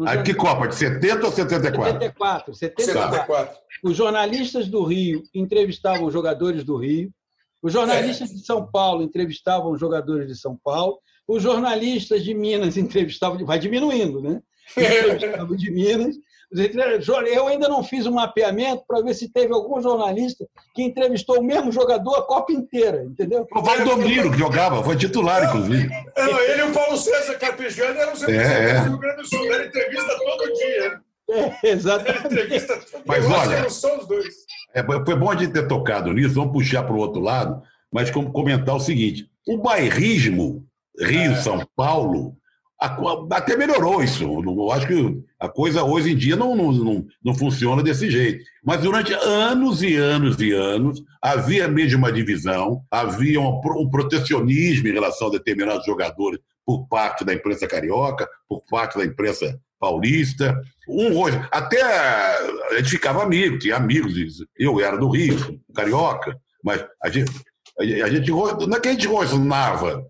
Aí, que Copa? De 70 ou 74? 74, 74. 74. Os jornalistas do Rio entrevistavam os jogadores do Rio, os jornalistas de São Paulo entrevistavam os jogadores de São Paulo, os jornalistas de Minas entrevistavam, vai diminuindo, né? Entrevistavam de Minas. Eu ainda não fiz um mapeamento para ver se teve algum jornalista que entrevistou o mesmo jogador a Copa inteira, entendeu? O Valdomiro, que jogava, foi titular, inclusive. Não, ele e o Paulo César Carpegiani eram os representantes é. do Rio Grande do Sul. Era entrevista todo dia. É, exatamente. Mas olha-. É, foi bom a gente ter tocado nisso, vamos puxar para o outro lado, mas como comentar o seguinte: o bairrismo Rio-São Paulo a co- até melhorou isso. Eu acho que a coisa hoje em dia não, não, não, não funciona desse jeito. Mas durante anos e anos e anos, havia mesmo uma divisão, havia um, um protecionismo em relação a determinados jogadores por parte da imprensa carioca, por parte da imprensa paulista. Um hoje, até a gente ficava amigo, tinha amigos. Eu era do Rio, carioca, mas a gente, a gente não é que a gente gostava,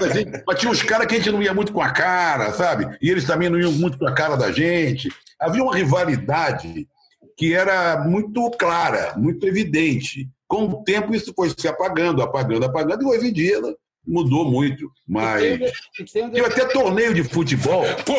mas, gente- mas tinha uns caras que a gente não ia muito com a cara, sabe? E eles também não iam muito com a cara da gente. Havia uma rivalidade que era muito clara, muito evidente. Com o tempo isso foi se apagando, apagando, apagando, e hoje em dia né, mudou muito. Mas E tem- e tem um tinha até torneio de futebol, Pô,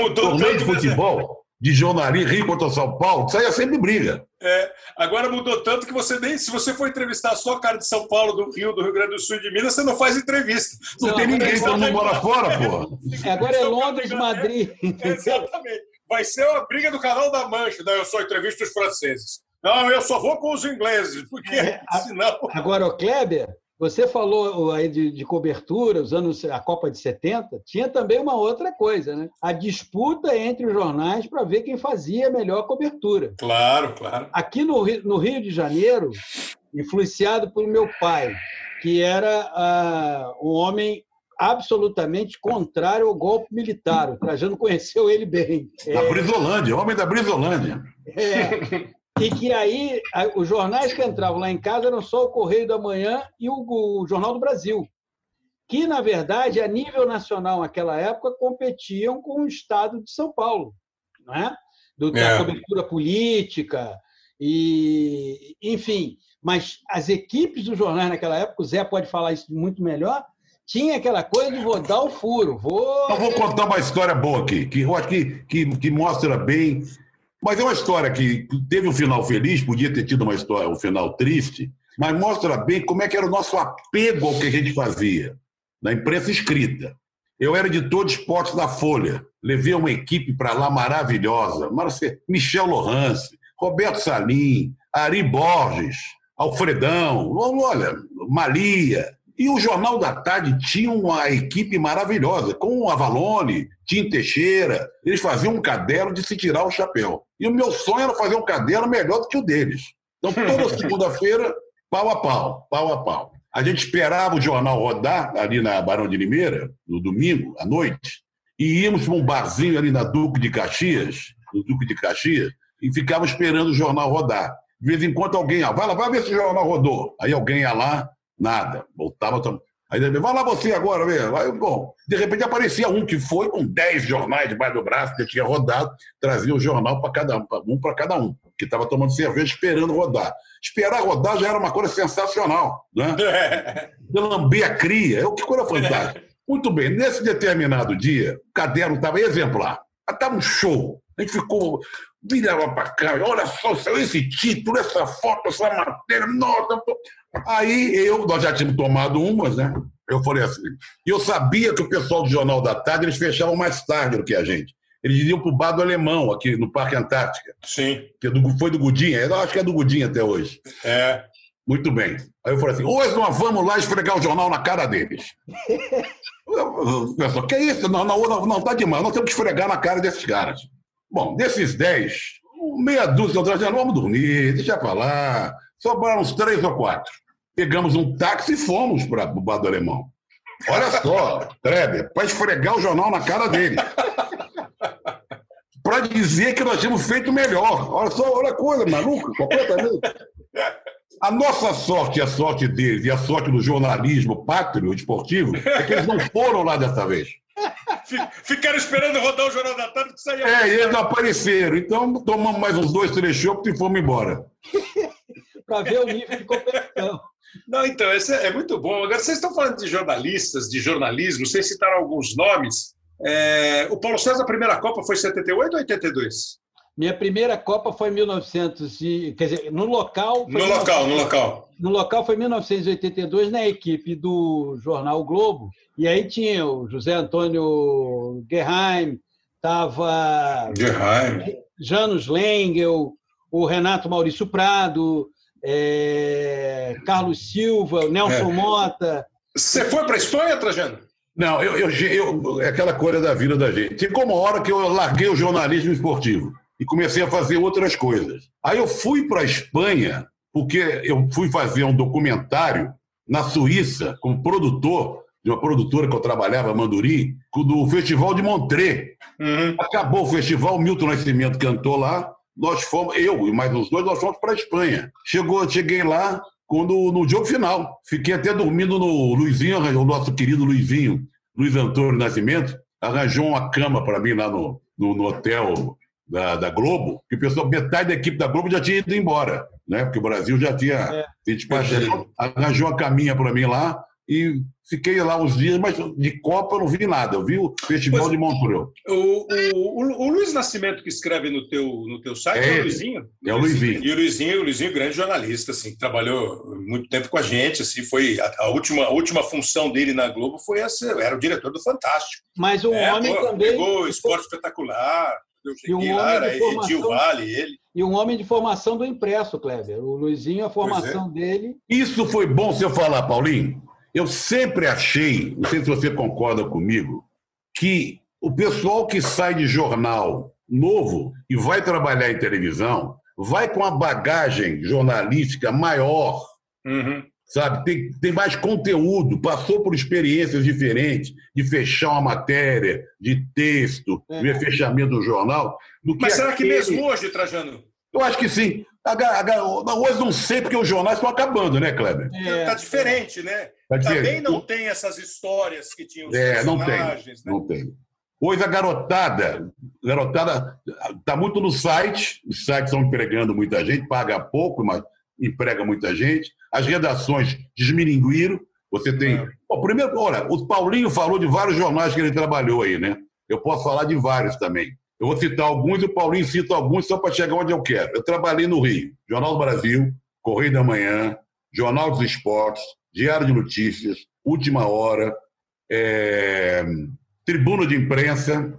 mudou torneio de né? futebol, de jornalismo, Rio contra São Paulo, saía sempre briga. É, agora mudou tanto que você nem. Se você for entrevistar só o cara de São Paulo, do Rio, do Rio Grande do Sul e de Minas, você não faz entrevista. Não, tem ninguém, todo mundo mora fora, porra. É, Agora é Londres, Madrid. Exatamente. Vai ser uma briga do canal da Mancha. Não, eu só entrevisto os franceses. Não, eu só vou com os ingleses, porque É, a- senão. Agora, o Kleber, Você falou aí de, de cobertura, os anos, a Copa de 70, tinha também uma outra coisa, né? A disputa entre os jornais para ver quem fazia a melhor cobertura. Claro, claro. Aqui no, Rio- no Rio de Janeiro, influenciado por meu pai, que era ah, um homem absolutamente contrário ao golpe militar. O Trajano conheceu ele bem. Da Brisolândia, homem da Brisolândia. É, e que aí os jornais que entravam lá em casa eram só o Correio da Manhã e o, o Jornal do Brasil, que, na verdade, a nível nacional, naquela época, competiam com o Estado de São Paulo, não é? Do, da É. cobertura política, e, enfim. Mas as equipes dos jornais naquela época, o Zé pode falar isso muito melhor, tinha aquela coisa de vou dar o furo, vou. Eu vou contar uma história boa aqui, que que, que, que mostra bem. Mas é uma história que teve um final feliz, podia ter tido uma história, um final triste, mas mostra bem como é que era o nosso apego ao que a gente fazia, na imprensa escrita. Eu era editor de esportes da Folha, levei uma equipe para lá maravilhosa, Michel Lohance, Roberto Salim, Ari Borges, Alfredão, olha, Malia, e o Jornal da Tarde tinha uma equipe maravilhosa, com o Avalone, Tim Teixeira. Eles faziam um caderno de se tirar o chapéu. E o meu sonho era fazer um caderno melhor do que o deles. Então, toda segunda-feira, pau a pau, pau a pau. A gente esperava o jornal rodar ali na Barão de Limeira, no domingo, à noite, e íamos para um barzinho ali na Duque de Caxias, no Duque de Caxias, e ficava esperando o jornal rodar. De vez em quando alguém, ah, vai lá, vai ver se o jornal rodou. Aí alguém ia lá, nada, voltava. Aí ele vai lá você agora. Aí, bom, de repente aparecia um que foi com 10 jornais debaixo do braço, que tinha rodado, trazia o jornal para cada um, um para cada um, que estava tomando cerveja esperando rodar. Esperar rodar já era uma coisa sensacional, né? de lamber a cria. É o que coisa fantástica. Muito bem, nesse determinado dia, o caderno estava exemplar. Estava um show. A gente ficou, virava para cá, olha só, saiu esse título, essa foto, essa matéria, nossa. pô. Aí eu, nós já tínhamos tomado umas, né? Eu falei assim, e eu sabia que o pessoal do Jornal da Tarde, eles fechavam mais tarde do que a gente. Eles iam para o bar do Alemão, aqui no Parque Antártica, Sim. que é foi do Gudinha, eu acho que é do Gudinha até hoje. É. Muito bem. Aí eu falei assim: hoje nós vamos lá esfregar o jornal na cara deles. Pessoal, que é isso? Não, não, não, não, tá demais, nós temos que esfregar na cara desses caras. Bom, desses dez, meia dúzia atrás, vamos dormir, deixa pra lá. Sobraram uns três ou quatro. Pegamos um táxi e fomos para o bar do alemão. Olha só, Treber, para esfregar o jornal na cara dele. Para dizer que nós tínhamos feito melhor. Olha só, olha a coisa, maluco, completamente. A nossa sorte a sorte deles e a sorte do jornalismo pátrio esportivo é que eles não foram lá dessa vez. Fi- Ficaram esperando rodar o Jornal da Tarde que saía. É, e eles não apareceram. Então tomamos mais uns dois, três chopos e fomos embora. Para ver o nível de competição. Não, então, esse é é muito bom. Agora, vocês estão falando de jornalistas, de jornalismo, vocês citaram alguns nomes. É, o Paulo César, a primeira Copa foi em 78 ou 82? Minha primeira Copa foi em 1900 e, quer dizer, no local No local, no local. No local foi em 1982 na equipe do jornal o Globo. E aí tinha o José Antônio Guerraim, estava Gerheim. Janos Lengel, o Renato Maurício Prado, é, Carlos Silva, o Nelson É. Mota. Você foi para a Espanha, Trajano? Não, eu, eu, eu- é aquela coisa da vida da gente. Chegou uma hora que eu larguei o jornalismo esportivo e comecei a fazer outras coisas. Aí eu fui para a Espanha, porque eu fui fazer um documentário na Suíça, como produtor de uma produtora que eu trabalhava, Manduri, do Festival de Montreux. Uhum. Acabou o festival, o Milton Nascimento cantou lá, nós fomos, eu e mais uns dois, nós fomos para a Espanha. Chegou, cheguei lá quando, no jogo final. Fiquei até dormindo no Luizinho, o nosso querido Luizinho, Luiz Antônio Nascimento, arranjou uma cama para mim lá no, no, no hotel da, da Globo, que o pessoal, metade da equipe da Globo já tinha ido embora, né? Porque o Brasil já tinha É. feito despachado. Arranjou uma caminha para mim lá e fiquei lá uns dias, mas de Copa eu não vi nada. Eu vi o Festival Pois- de Montreux. O, o, o- o Luiz Nascimento que escreve no teu, no teu site É é, o. Luizinho? É o Luizinho. E o Luizinho, o Luizinho, grande jornalista, assim, trabalhou muito tempo com a gente, assim, foi a, a última, a última função dele na Globo foi essa, era o diretor do Fantástico. Mas um É, homem pô, também. Pegou o Esporte Espetacular, E um homem de formação- Edil Vale, ele. e um homem de formação do impresso, Kleber. O Luizinho, a formação dele. Isso foi bom você falar, Paulinho. Eu sempre achei, não sei se você concorda comigo, que o pessoal que sai de jornal novo e vai trabalhar em televisão vai com a bagagem jornalística maior, Uhum. Sabe? Tem, tem mais conteúdo, passou por experiências diferentes de fechar uma matéria, de texto, É. ver fechamento do jornal. Do que Mas será que aquele- mesmo hoje, Trajano? Eu acho que sim. Hoje não sei, porque os jornais estão acabando, né, Kleber? É, Tá diferente, né? Tá Também diferente. não tem essas histórias que tinham os É, não tem. né? Não tem. Hoje a garotada, a garotada está muito no site, os sites estão empregando muita gente, paga pouco, mas emprega muita gente. As redações desmilinguiram. Você tem. É. Bom, primeiro, olha, o Paulinho falou de vários jornais que ele trabalhou aí, né? Eu posso falar de vários também. Eu vou citar alguns e o Paulinho cita alguns só para chegar onde eu quero. Eu trabalhei no Rio, Jornal do Brasil, Correio da Manhã, Jornal dos Esportes, Diário de Notícias, Última Hora, é, Tribuna de Imprensa,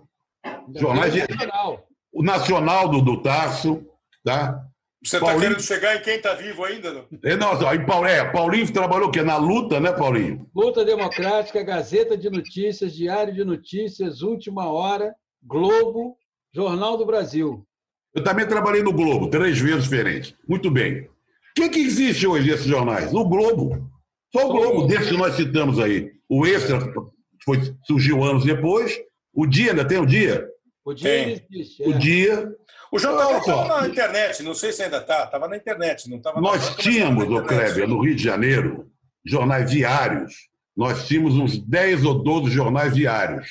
jornais de- Nacional. o Nacional do, do Tasso, tá? Você está Paulinho- querendo chegar em quem está vivo ainda? Não? É, não, aí, Paulo- é, Paulinho trabalhou o quê? Na luta, né, Paulinho? Luta Democrática, Gazeta de Notícias, Diário de Notícias, Última Hora, Globo, Jornal do Brasil. Eu também trabalhei no Globo, três vezes diferentes. Muito bem. O que, que existe hoje nesses jornais? O Globo. Só o o Globo, desses que nós citamos aí. O Extra foi, surgiu anos depois. O Dia, ainda tem o Dia? O dia existe. O é. Dia. O Olha estava na internet, não sei se ainda está. Estava na internet, não estava Nós tínhamos, ô Kleber, no Rio de Janeiro, jornais diários. Nós tínhamos uns 10 ou 12 jornais diários.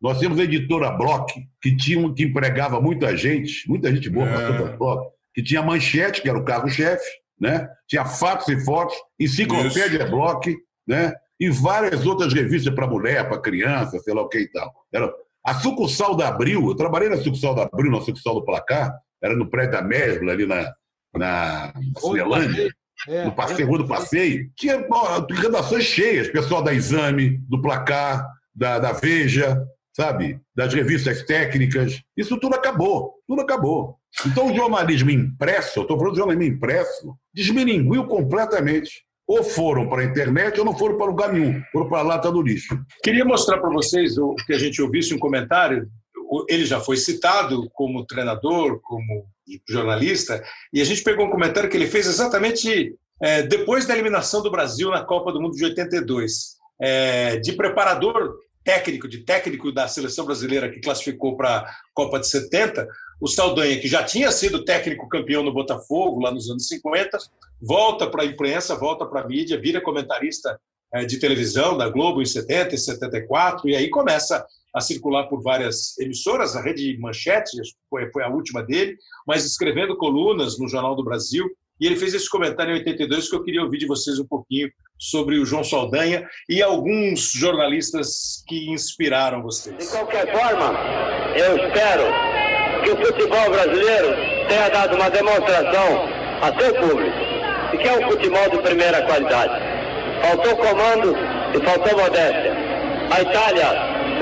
Nós tínhamos a editora Block, que, tinha, que empregava muita gente, muita gente boa, É. passou pela Block, que tinha manchete, que era o carro-chefe, né? tinha fatos e fotos, enciclopédia Block, né? e várias outras revistas para mulher, para criança, sei lá o que e tal. Era a sucursal da Abril, eu trabalhei na sucursal da Abril, na sucursal do Placar, era no prédio da Mesbla, ali na, na, Cinelândia passeio. É, no passeio, Rua do Passeio, tinha redações cheias, pessoal da Exame, do Placar, da, da Veja, sabe? Das revistas técnicas. Isso tudo acabou, tudo acabou. Então o jornalismo impresso, eu estou falando de jornalismo impresso, desmilinguiu completamente. Ou foram para a internet ou não foram para lugar nenhum, foram para a lata do lixo. Queria mostrar para vocês o que a gente ouvisse um comentário. Ele já foi citado como treinador, como jornalista, e a gente pegou um comentário que ele fez exatamente é, depois da eliminação do Brasil na Copa do Mundo de 82, é, de preparador técnico, de técnico da seleção brasileira que classificou para a Copa de 70, o Saldanha, que já tinha sido técnico campeão no Botafogo lá nos anos 50, volta para a imprensa, volta para a mídia, vira comentarista eh, de televisão da Globo em 70 e 74, e aí começa a circular por várias emissoras, a Rede Manchete foi, foi a última dele, mas escrevendo colunas no Jornal do Brasil, e ele fez esse comentário em 82 que eu queria ouvir de vocês um pouquinho sobre o João Saldanha e alguns jornalistas que inspiraram De vocês. qualquer forma, eu espero que o futebol brasileiro tenha dado uma demonstração a seu público de que é um futebol de primeira qualidade. Faltou comando e faltou modéstia. A Itália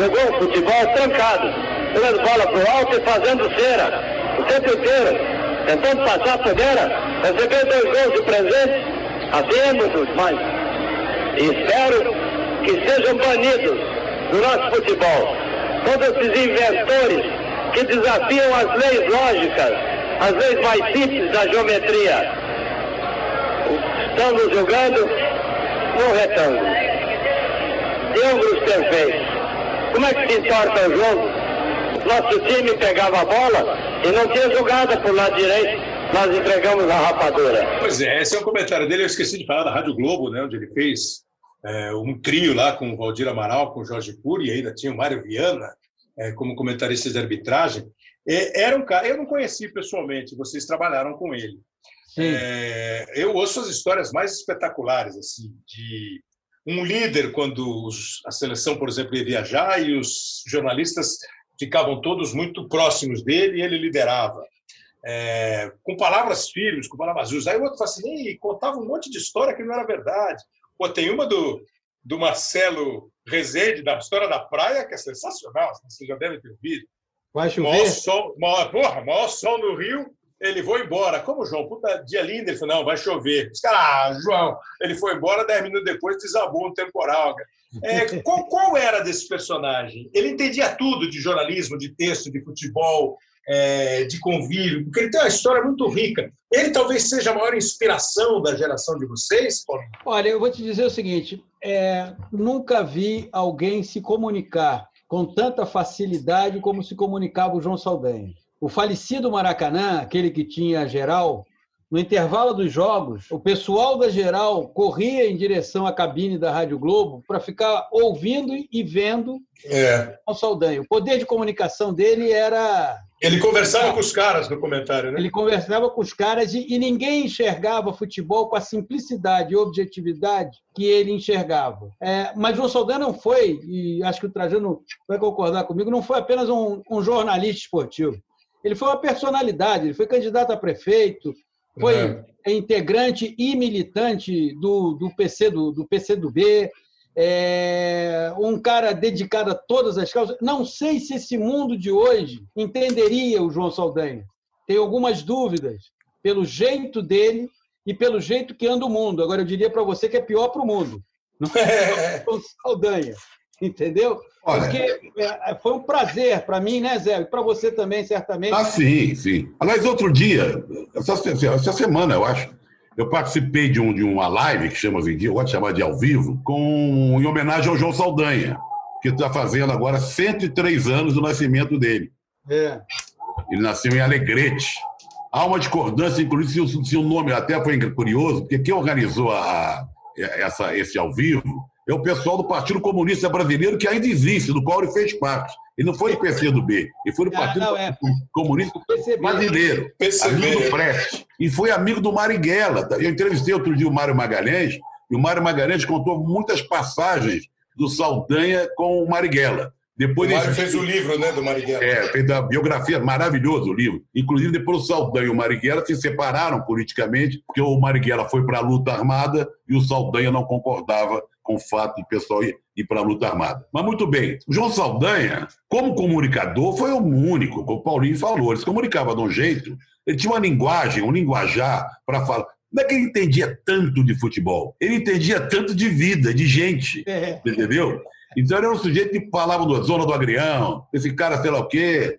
jogou um futebol trancado, jogando bola para o alto e fazendo cera o tempo inteiro, tentando passar a fogueira, recebeu dois gols de presente, muitos mais. E espero que sejam banidos do nosso futebol todos esses inventores que desafiam as leis lógicas, as leis mais simples da geometria. Estamos jogando no retângulo. Ângulos perfeitos. Como é que se entorta o jogo? Nosso time pegava a bola e não tinha jogada por lado direito. Nós entregamos a rapadura. Pois é, esse é um comentário dele. Eu esqueci de falar da Rádio Globo, né, onde ele fez é, um trio lá com o Valdir Amaral, com o Jorge Cury, e ainda tinha o Mário Viana como comentarista de arbitragem. É, era um cara, eu não conheci pessoalmente, vocês trabalharam com ele. É, eu ouço as histórias mais espetaculares, assim, de um líder quando os- a seleção, por exemplo, ia viajar e os jornalistas ficavam todos muito próximos dele e ele liderava. É, com palavras firmes, com palavras justas. Aí o outro fala assim, e contava um monte de história que não era verdade. Pô, tem uma do, do Marcelo Rezende, da história da praia, que é sensacional, você já deve ter ouvido. Vai Maior chover? sol, maior, porra, maior sol no Rio, ele foi embora. Como, João? Puta, dia lindo. Ele falou, não, vai chover. Os caras, ah, João, ele foi embora, dez minutos depois desabou um temporal. É, qual, qual era desse personagem? Ele entendia tudo de jornalismo, de texto, de futebol, é, de convívio, porque ele tem uma história muito rica. Ele talvez seja a maior inspiração da geração de vocês, Paulo? Olha, eu vou te dizer o seguinte: é, nunca vi alguém se comunicar com tanta facilidade como se comunicava o João Saldanha. O falecido Maracanã, aquele que tinha geral, no intervalo dos jogos, o pessoal da geral corria em direção à cabine da Rádio Globo para ficar ouvindo e vendo É. o Saldanha. O poder de comunicação dele era Ele conversava com os caras no comentário, né? ele conversava com os caras e, e ninguém enxergava futebol com a simplicidade e objetividade que ele enxergava. É, mas o Saldanha não foi, e acho que o Trajano vai concordar comigo, não foi apenas um, um jornalista esportivo. Ele foi uma personalidade, ele foi candidato a prefeito, foi É. integrante e militante do, do PC do, do PCdoB, é, um cara dedicado a todas as causas. Não sei se esse mundo de hoje entenderia o João Saldanha. Tenho algumas dúvidas pelo jeito dele e pelo jeito que anda o mundo. Agora, eu diria para você que é pior para o mundo. Não é o João Saldanha. Entendeu? Olha- Porque é, foi um prazer para mim, né, Zé? E para você também, certamente. Ah, sim, sim. Aliás, outro dia, essa, essa semana, eu acho, eu participei de, um, de uma live que chama hoje em dia, eu gosto de chamar de ao vivo, com, em homenagem ao João Saldanha, que está fazendo agora 103 anos do nascimento dele. É. Ele nasceu em Alegrete. Há uma discordância, inclusive, se o, se o nome até foi curioso, porque quem organizou a, essa, esse ao vivo é o pessoal do Partido Comunista Brasileiro, que ainda existe, do qual ele fez parte. Ele não foi do PCdoB, ele foi do Ah, Partido não, é. Comunista PCB. Brasileiro. PCB. Amigo do Prestes. E foi amigo do Marighella. Eu entrevistei outro dia o Mário Magalhães, e o Mário Magalhães contou muitas passagens do Saldanha com o Marighella. O Depois Mário desse- fez o livro né, do Marighella. é, fez a biografia, maravilhoso o livro. Inclusive, depois o Saldanha e o Marighella se separaram politicamente, porque o Marighella foi para a luta armada e o Saldanha não concordava com o fato de pessoal ir, ir para a luta armada. Mas muito bem, o João Saldanha, como comunicador, foi o único, como o Paulinho falou, ele se comunicava de um jeito, ele tinha uma linguagem, um linguajar para falar. Não é que ele entendia tanto de futebol, ele entendia tanto de vida, de gente. É. Entendeu? Então ele era um sujeito que falava da zona do agrião, esse cara sei lá o quê.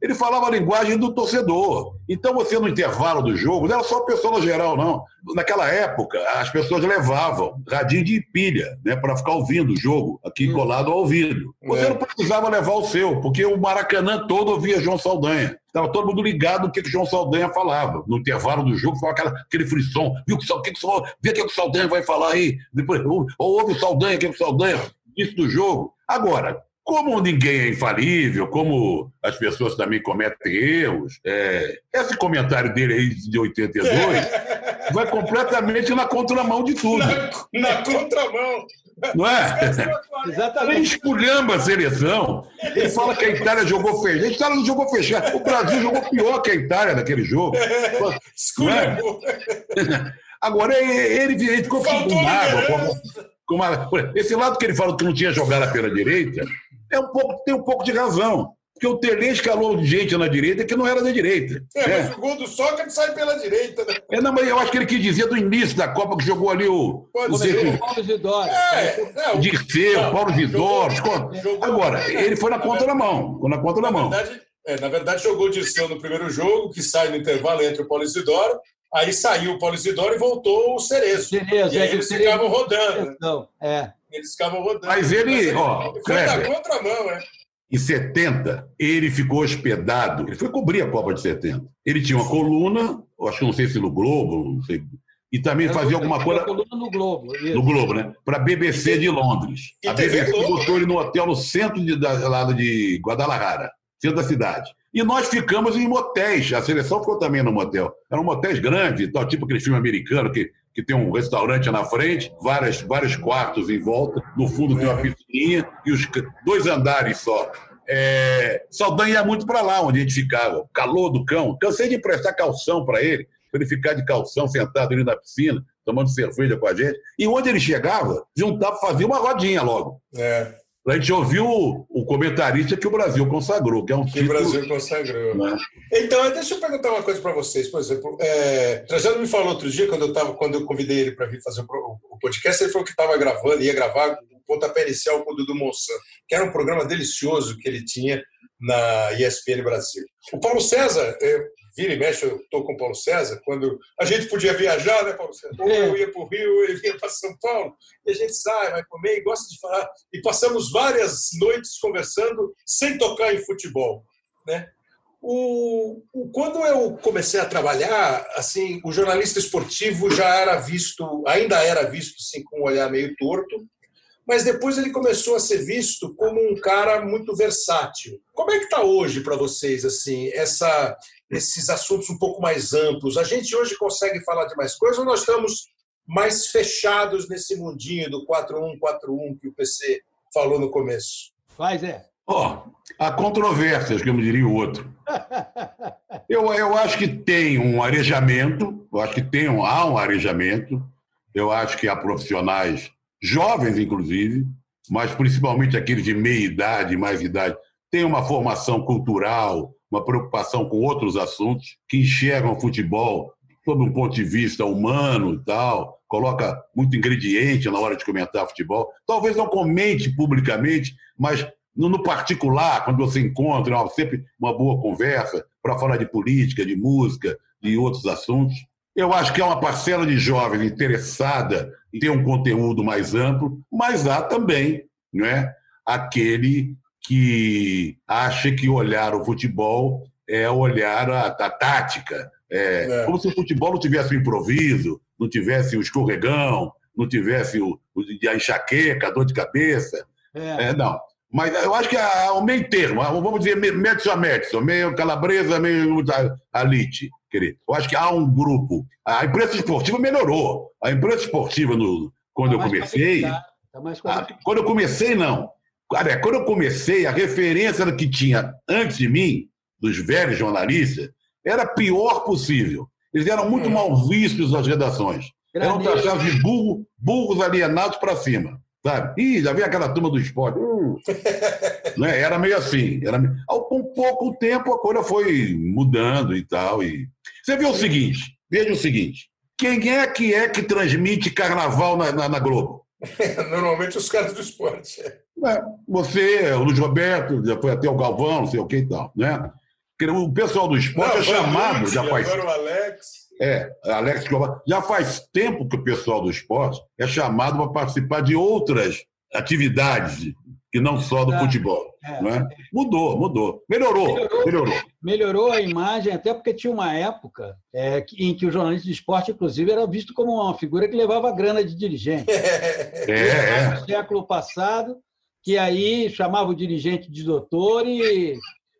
Ele falava a linguagem do torcedor. Então você, no intervalo do jogo, não era só a pessoa no geral, não. Naquela época, as pessoas levavam radinho de pilha né, para ficar ouvindo o jogo, aqui colado ao ouvido. Você É. não precisava levar o seu, porque o Maracanã todo ouvia João Saldanha. Estava todo mundo ligado no que, que João Saldanha falava. No intervalo do jogo, falava aquela, aquele frisson. Viu que, que, que, vê o que, que o Saldanha vai falar aí. Depois, ou, ou ouve o Saldanha, o que, que o Saldanha disse do jogo. Agora, como ninguém é infalível, como as pessoas também cometem erros, é, esse comentário dele aí de 82 vai completamente na contramão de tudo, Na, na contramão. não é? Ele Exatamente. esculhamba a seleção. Ele fala que a Itália jogou fechado. A Itália não jogou fechado. O Brasil jogou pior que a Itália naquele jogo. Esculhambou. Agora, ele, ele ficou com mágoa. uma- Esse lado que ele falou que não tinha jogado pela direita é um pouco, tem um pouco de razão. Porque o Tele escalou gente na direita que não era da direita. É, né? mas o gol do Sócrates sai pela direita, né? É, não, mas eu acho que ele quis dizer do início da Copa que jogou ali o. Pode o ser. Paulo Zidoro. É, é, o- Dirceu, Não, Paulo Vidor. jogou- jogou- Agora, ele foi na contramão. Foi na Na contramão. verdade, é, na verdade, jogou o Dirceu no primeiro jogo, que sai no intervalo entre o Paulo Isidoro. Aí saiu o Paulo Isidoro e voltou o Cerezo. Cerezo, e aí é eles o ficavam rodando. né? Não, é. Eles ficavam rodando. Mas ele, ó, foi na Kleber. contramão, é. Em 70, ele ficou hospedado. Ele foi cobrir a Copa de 70. Ele tinha uma coluna, eu acho que não sei se no Globo, não sei. E também fazia alguma coisa coluna no Globo. isso. no Globo, né? Para a BBC de Londres. E A BBC Globo. botou ele no hotel no centro de, da, lá de Guadalajara, centro da cidade. E nós ficamos em motéis. A seleção ficou também no motel. Eram motéis grandes, tal, tipo aquele filme americano que, que tem um restaurante na frente, várias, vários quartos em volta. No fundo tem uma piscininha e os dois andares só. É, Saldanha ia muito para lá, onde a gente ficava. Calor do cão. Cansei de emprestar calção para ele, para ele ficar de calção sentado ali na piscina, tomando cerveja com a gente. E onde ele chegava, juntava, fazia uma rodinha logo. É. A gente ouviu o, o comentarista que o Brasil consagrou, que é um Que o título. Brasil consagrou. né? Então, deixa eu perguntar uma coisa para vocês. Por exemplo, é, Trajano me falou outro dia, quando eu, tava, quando eu convidei ele para vir fazer o, o podcast, ele falou que estava gravando, ia gravar o pontapé inicial com o Dudu Monsanto, que era um programa delicioso que ele tinha na ESPN Brasil. O Paulo César, vira e mexe, eu estou com o Paulo César, quando a gente podia viajar, né, Paulo César? Ou eu ia para o Rio, ele vinha para São Paulo, e a gente sai, vai comer e gosta de falar. E passamos várias noites conversando sem tocar em futebol. Né? O, o- quando eu comecei a trabalhar, assim, o jornalista esportivo já era visto, ainda era visto assim, com um olhar meio torto, mas depois ele começou a ser visto como um cara muito versátil. Como é que está hoje para vocês assim essa, esses assuntos um pouco mais amplos? A gente hoje consegue falar de mais coisas ou nós estamos mais fechados nesse mundinho do 4141 que o PC falou no começo? Faz, é. Ó, há controvérsias, como diria o outro. Eu, eu acho que tem um arejamento, eu acho que tem um, há um arejamento, eu acho que há profissionais jovens, inclusive, mas principalmente aqueles de meia idade, mais idade, têm uma formação cultural, uma preocupação com outros assuntos, que enxergam o futebol sob um ponto de vista humano e tal, coloca muito ingrediente na hora de comentar futebol. Talvez não comente publicamente, mas no, particular, quando você encontra, uma- sempre uma boa conversa para falar de política, de música, de outros assuntos. Eu acho que é uma parcela de jovens interessada em ter um conteúdo mais amplo, mas há também não é, aquele que acha que olhar o futebol é olhar a, a tática. É, É. Como se o futebol não tivesse o improviso, não tivesse o escorregão, não tivesse o, a enxaqueca, a dor de cabeça. É. É, não. Mas eu acho que há um meio termo, vamos dizer, médio a médio, meio calabresa, meio alite, querido. Eu acho que há um grupo. A imprensa esportiva melhorou. A imprensa esportiva, no, quando Tá eu comecei. Tá ah, quando eu comecei, não. Cara, quando eu comecei, a referência que tinha antes de mim, dos velhos jornalistas, era pior possível. Eles eram muito mal vistos nas redações. Eram taxados de burro, burros alienados para cima. Sabe? Ih, já vem aquela turma do esporte. Hum. né? Era meio assim. Era... meio- Ao- Com pouco tempo a coisa foi mudando e tal. E... Você vê o seguinte: veja o seguinte. Quem é que é que transmite carnaval na, na- na Globo? Normalmente os caras do esporte. Ué, Você, o Luiz Roberto, já foi até o Galvão, não sei o que e tal. Né? O pessoal do esporte é chamado, já faz Agora o Alex. É, Alex Escobar. Já faz tempo que o pessoal do esporte é chamado para participar de outras atividades, que não só do futebol. É. não é? Mudou, mudou. Melhorou, Melhorou. melhorou. melhorou a imagem, até porque tinha uma época é, em que o jornalista de esporte, inclusive, era visto como uma figura que levava grana de dirigente. É, é. No século passado, que aí chamava o dirigente de doutor e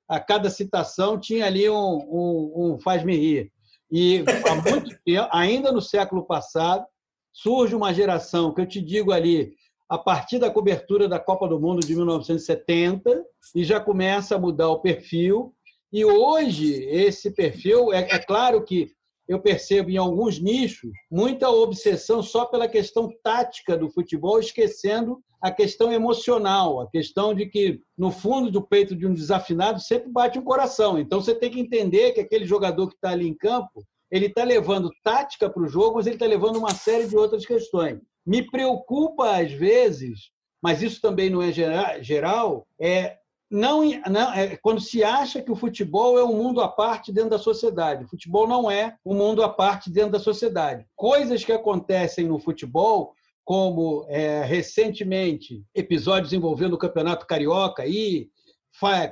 a cada citação tinha ali um, um, um faz-me rir. E há muito tempo, ainda no século passado, surge uma geração que eu te digo ali, a partir da cobertura da Copa do Mundo de 1970, e já começa a mudar o perfil. E hoje, esse perfil, é, é claro que eu percebo em alguns nichos muita obsessão só pela questão tática do futebol, esquecendo a questão emocional, a questão de que no fundo do peito de um desafinado sempre bate um coração. Então você tem que entender que aquele jogador que está ali em campo, ele está levando tática para o jogo, mas ele está levando uma série de outras questões. Me preocupa às vezes, mas isso também não é gera- geral, é não, não é quando se acha que o futebol é um mundo à parte dentro da sociedade. O futebol não é um mundo à parte dentro da sociedade. Coisas que acontecem no futebol, como é, recentemente episódios envolvendo o Campeonato Carioca e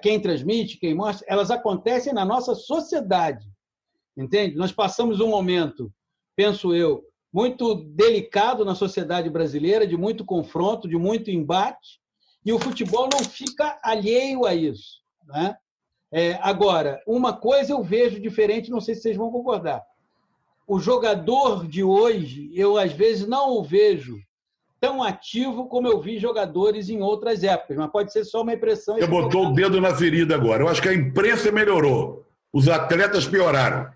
quem transmite, quem mostra, elas acontecem na nossa sociedade. Entende? Nós passamos um momento, penso eu, muito delicado na sociedade brasileira, de muito confronto, de muito embate, e o futebol não fica alheio a isso. Né? É, agora, uma coisa eu vejo diferente, não sei se vocês vão concordar. O jogador de hoje, eu às vezes não o vejo tão ativo como eu vi jogadores em outras épocas, mas pode ser só uma impressão. Você botou o dedo na ferida agora. Eu acho que a imprensa melhorou. Os atletas pioraram.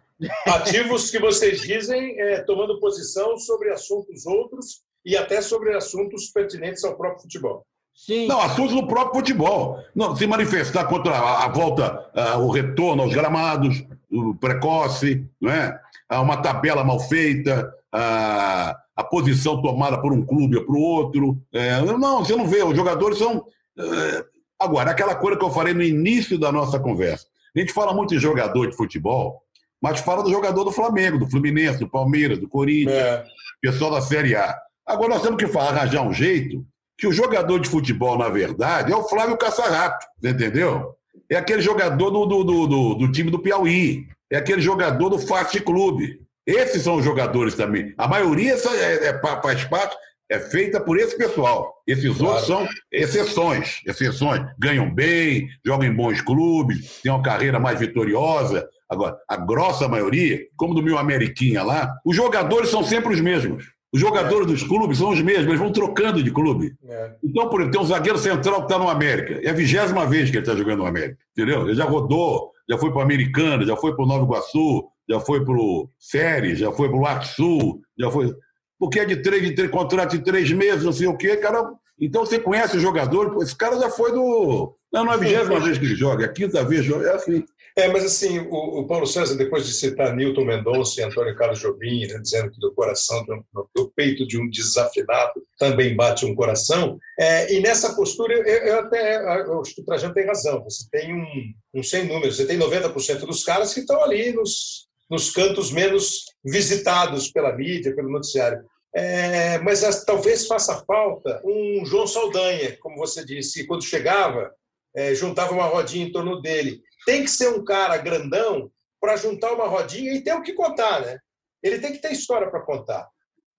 Ativos que vocês dizem é, tomando posição sobre assuntos outros e até sobre assuntos pertinentes ao próprio futebol. Sim. Não, assuntos no próprio futebol. Não, se manifestar contra a, a volta, ah, o retorno aos gramados, o precoce, não é? Ah, uma tabela mal feita, ah, a posição tomada por um clube ou por outro. É, não, você não vê, os jogadores são. é, agora, aquela coisa que eu falei no início da nossa conversa. A gente fala muito em jogador de futebol, mas fala do jogador do Flamengo, do Fluminense, do Palmeiras, do Corinthians É, pessoal da Série A. Agora nós temos que arranjar um jeito que o jogador de futebol, na verdade, é o Flávio Caçarrato, você entendeu? É aquele jogador do, do, do, do- time do Piauí, é aquele jogador do Fast Clube. Esses são os jogadores também. A maioria é- é faz parte, é feita por esse pessoal. Esses outros são exceções, exceções. Ganham bem, jogam em bons clubes, têm uma carreira mais vitoriosa. Agora, a grossa maioria, como do meu Ameriquinha lá, os jogadores são sempre os mesmos. Os jogadores dos clubes são os mesmos, eles vão trocando de clube. é. Então, por exemplo, tem um zagueiro central que está no América. É a vigésima vez que ele está jogando no América. Entendeu? Ele já rodou, já foi para o Americano, já foi para o Nova Iguaçu, já foi para o Séries, já foi para o Arco Sul, já foi. Porque é de três, de três, contrato de três meses, não sei o quê, cara. Então você conhece o jogador, esse cara já foi do. Não, não é a vigésima vez que ele joga, é a quinta vez, é assim. É, mas assim, o, o Paulo César, depois de citar Newton Mendonça e Antônio Carlos Jobim, né, dizendo que do coração, do, do peito de um desafinado, também bate um coração, é, e nessa postura, eu, eu até acho que o Trajano tem razão, você tem um, um sem número, você tem 90% dos caras que estão ali nos, nos cantos menos visitados pela mídia, pelo noticiário. É, mas as- talvez faça falta um João Saldanha, como você disse, quando chegava, é, juntava uma rodinha em torno dele tem que ser um cara grandão para juntar uma rodinha e ter o que contar, né? Ele tem que ter história para contar.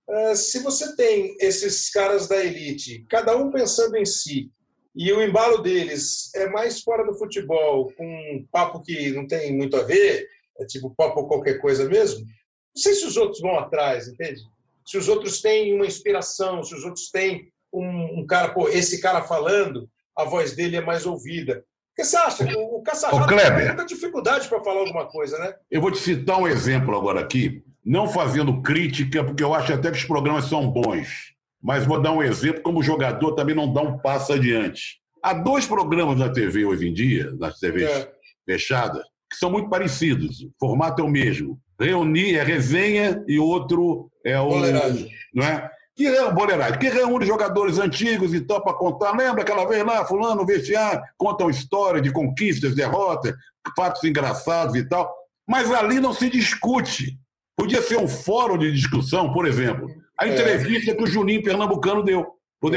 Ah, se você tem esses caras da elite, cada um pensando em si, e o embalo deles é mais fora do futebol, com um papo que não tem muito a ver, é tipo papo qualquer coisa mesmo, não sei se os outros vão atrás, entende? Se os outros têm uma inspiração, se os outros têm um, um cara, pô, esse cara falando, a voz dele é mais ouvida. O que você acha? O, o Kleber. tem muita dificuldade para falar alguma coisa, né? Eu vou te citar um exemplo agora aqui, não fazendo crítica, porque eu acho até que os programas são bons, mas vou dar um exemplo, como jogador também não dá um passo adiante. Há dois programas na TV hoje em dia, nas TVs É. fechadas, que são muito parecidos, o formato é o mesmo. Reunir é resenha e outro é o. Boleiragem. Não é? Que é que reúne jogadores antigos e tal para contar. Lembra aquela vez lá, fulano, vestiário, contam história de conquistas, derrotas, fatos engraçados e tal. Mas ali não se discute. Podia ser um fórum de discussão, por exemplo, a É. entrevista que o Juninho Pernambucano deu, o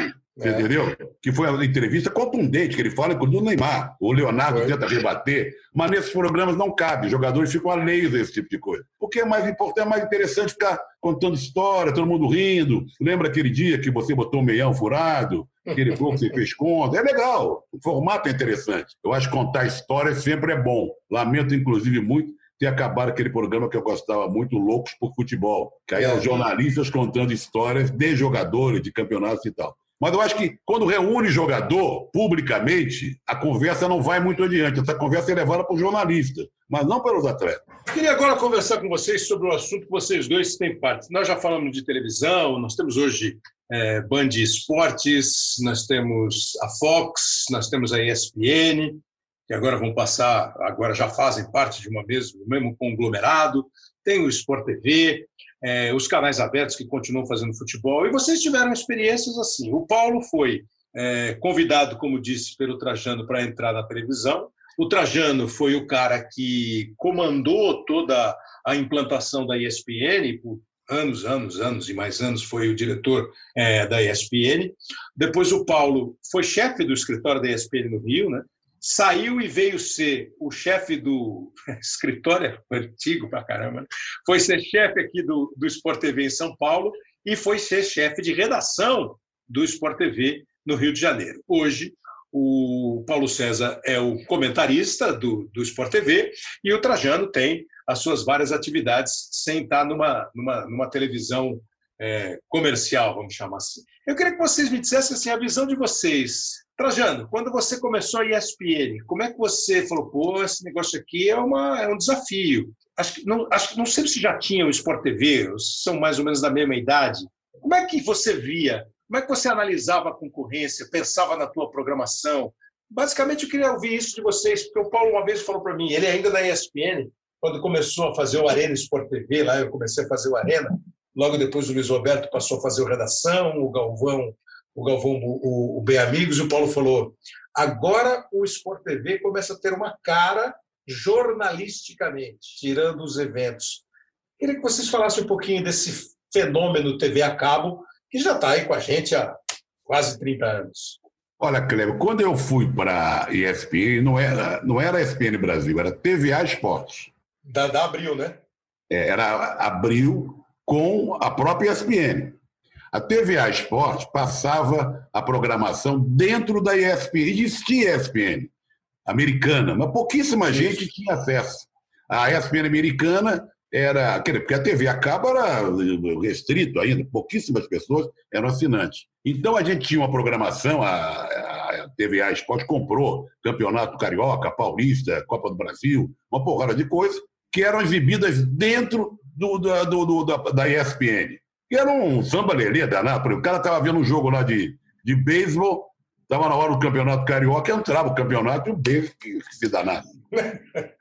É. Você É. entendeu? Que foi uma entrevista contundente, que ele fala com o Neymar. O Leonardo Foi. tenta rebater, mas nesses programas não cabe. Os jogadores ficam alheios a esse tipo de coisa. Porque é mais importante, é mais interessante ficar contando história, todo mundo rindo. Lembra aquele dia que você botou um meião furado? Aquele gol que você fez contra? É legal. O formato é interessante. Eu acho que contar história sempre é bom. Lamento, inclusive, muito ter acabado aquele programa que eu gostava muito, Loucos por Futebol. Que aí É. eram jornalistas contando histórias de jogadores, de campeonatos e tal. Mas eu acho que quando reúne jogador publicamente, a conversa não vai muito adiante. Essa conversa é levada por jornalistas, mas não pelos atletas. Queria agora conversar com vocês sobre o assunto que vocês dois têm parte. Nós já falamos de televisão, nós temos hoje é, Band Esportes, nós temos a Fox, nós temos a ESPN, que agora vão passar, agora já fazem parte de uma mesmo conglomerado, tem o Sport TV, é, os canais abertos que continuam fazendo futebol, e vocês tiveram experiências assim. O Paulo foi é, convidado, como disse, pelo Trajano para entrar na televisão, o Trajano foi o cara que comandou toda a implantação da ESPN por anos, anos, anos e mais anos, foi o diretor é, da ESPN. Depois o Paulo foi chefe do escritório da ESPN no Rio, né? Saiu e veio ser o chefe do escritório, é antigo pra caramba, né? foi ser chefe aqui do, do Sport TV em São Paulo e foi ser chefe de redação do Sport TV no Rio de Janeiro. Hoje, o Paulo César é o comentarista do, do Sport TV e o Trajano tem as suas várias atividades sem estar numa, numa, numa televisão é, comercial, vamos chamar assim. Eu queria que vocês me dissessem assim, a visão de vocês. Trajano, quando você começou a ESPN, como é que você falou, pô, esse negócio aqui é, uma, é um desafio? Acho que, não, acho não sei se já tinha o Sport TV, são mais ou menos da mesma idade. Como é que você via Como é que você analisava a concorrência, pensava na tua programação? Basicamente, eu queria ouvir isso de vocês, porque o Paulo uma vez falou para mim, ele ainda na ESPN, quando começou a fazer o Arena Sport TV, lá eu comecei a fazer o Arena, logo depois o Luiz Roberto passou a fazer o Redação, o Galvão, o Galvão, o, o Bem Amigos, e o Paulo falou, agora o Sport TV começa a ter uma cara jornalisticamente, tirando os eventos. Queria que vocês falassem um pouquinho desse fenômeno TV a cabo, que já está aí com a gente há quase 30 anos. Olha, Cleber, quando eu fui para a ESPN, não era, não era ESPN Brasil, era TVA Esportes. Da, da Abril, né? É, Era Abril com a própria ESPN. A TVA Esportes passava a programação dentro da ESPN. Existia ESPN americana, mas pouquíssima gente tinha acesso. A ESPN americana era. Porque a TV a cabo era restrito ainda, pouquíssimas pessoas eram assinantes. Então a gente tinha uma programação, a, a TVA Esporte comprou Campeonato Carioca, Paulista, Copa do Brasil, uma porrada de coisas que eram exibidas dentro do, da, do, do- da, da ESPN. E era um samba lelê danado. O cara estava vendo um jogo lá de, de beisebol, estava na hora do Campeonato Carioca, entrava o campeonato e o beisebol que, que se danado.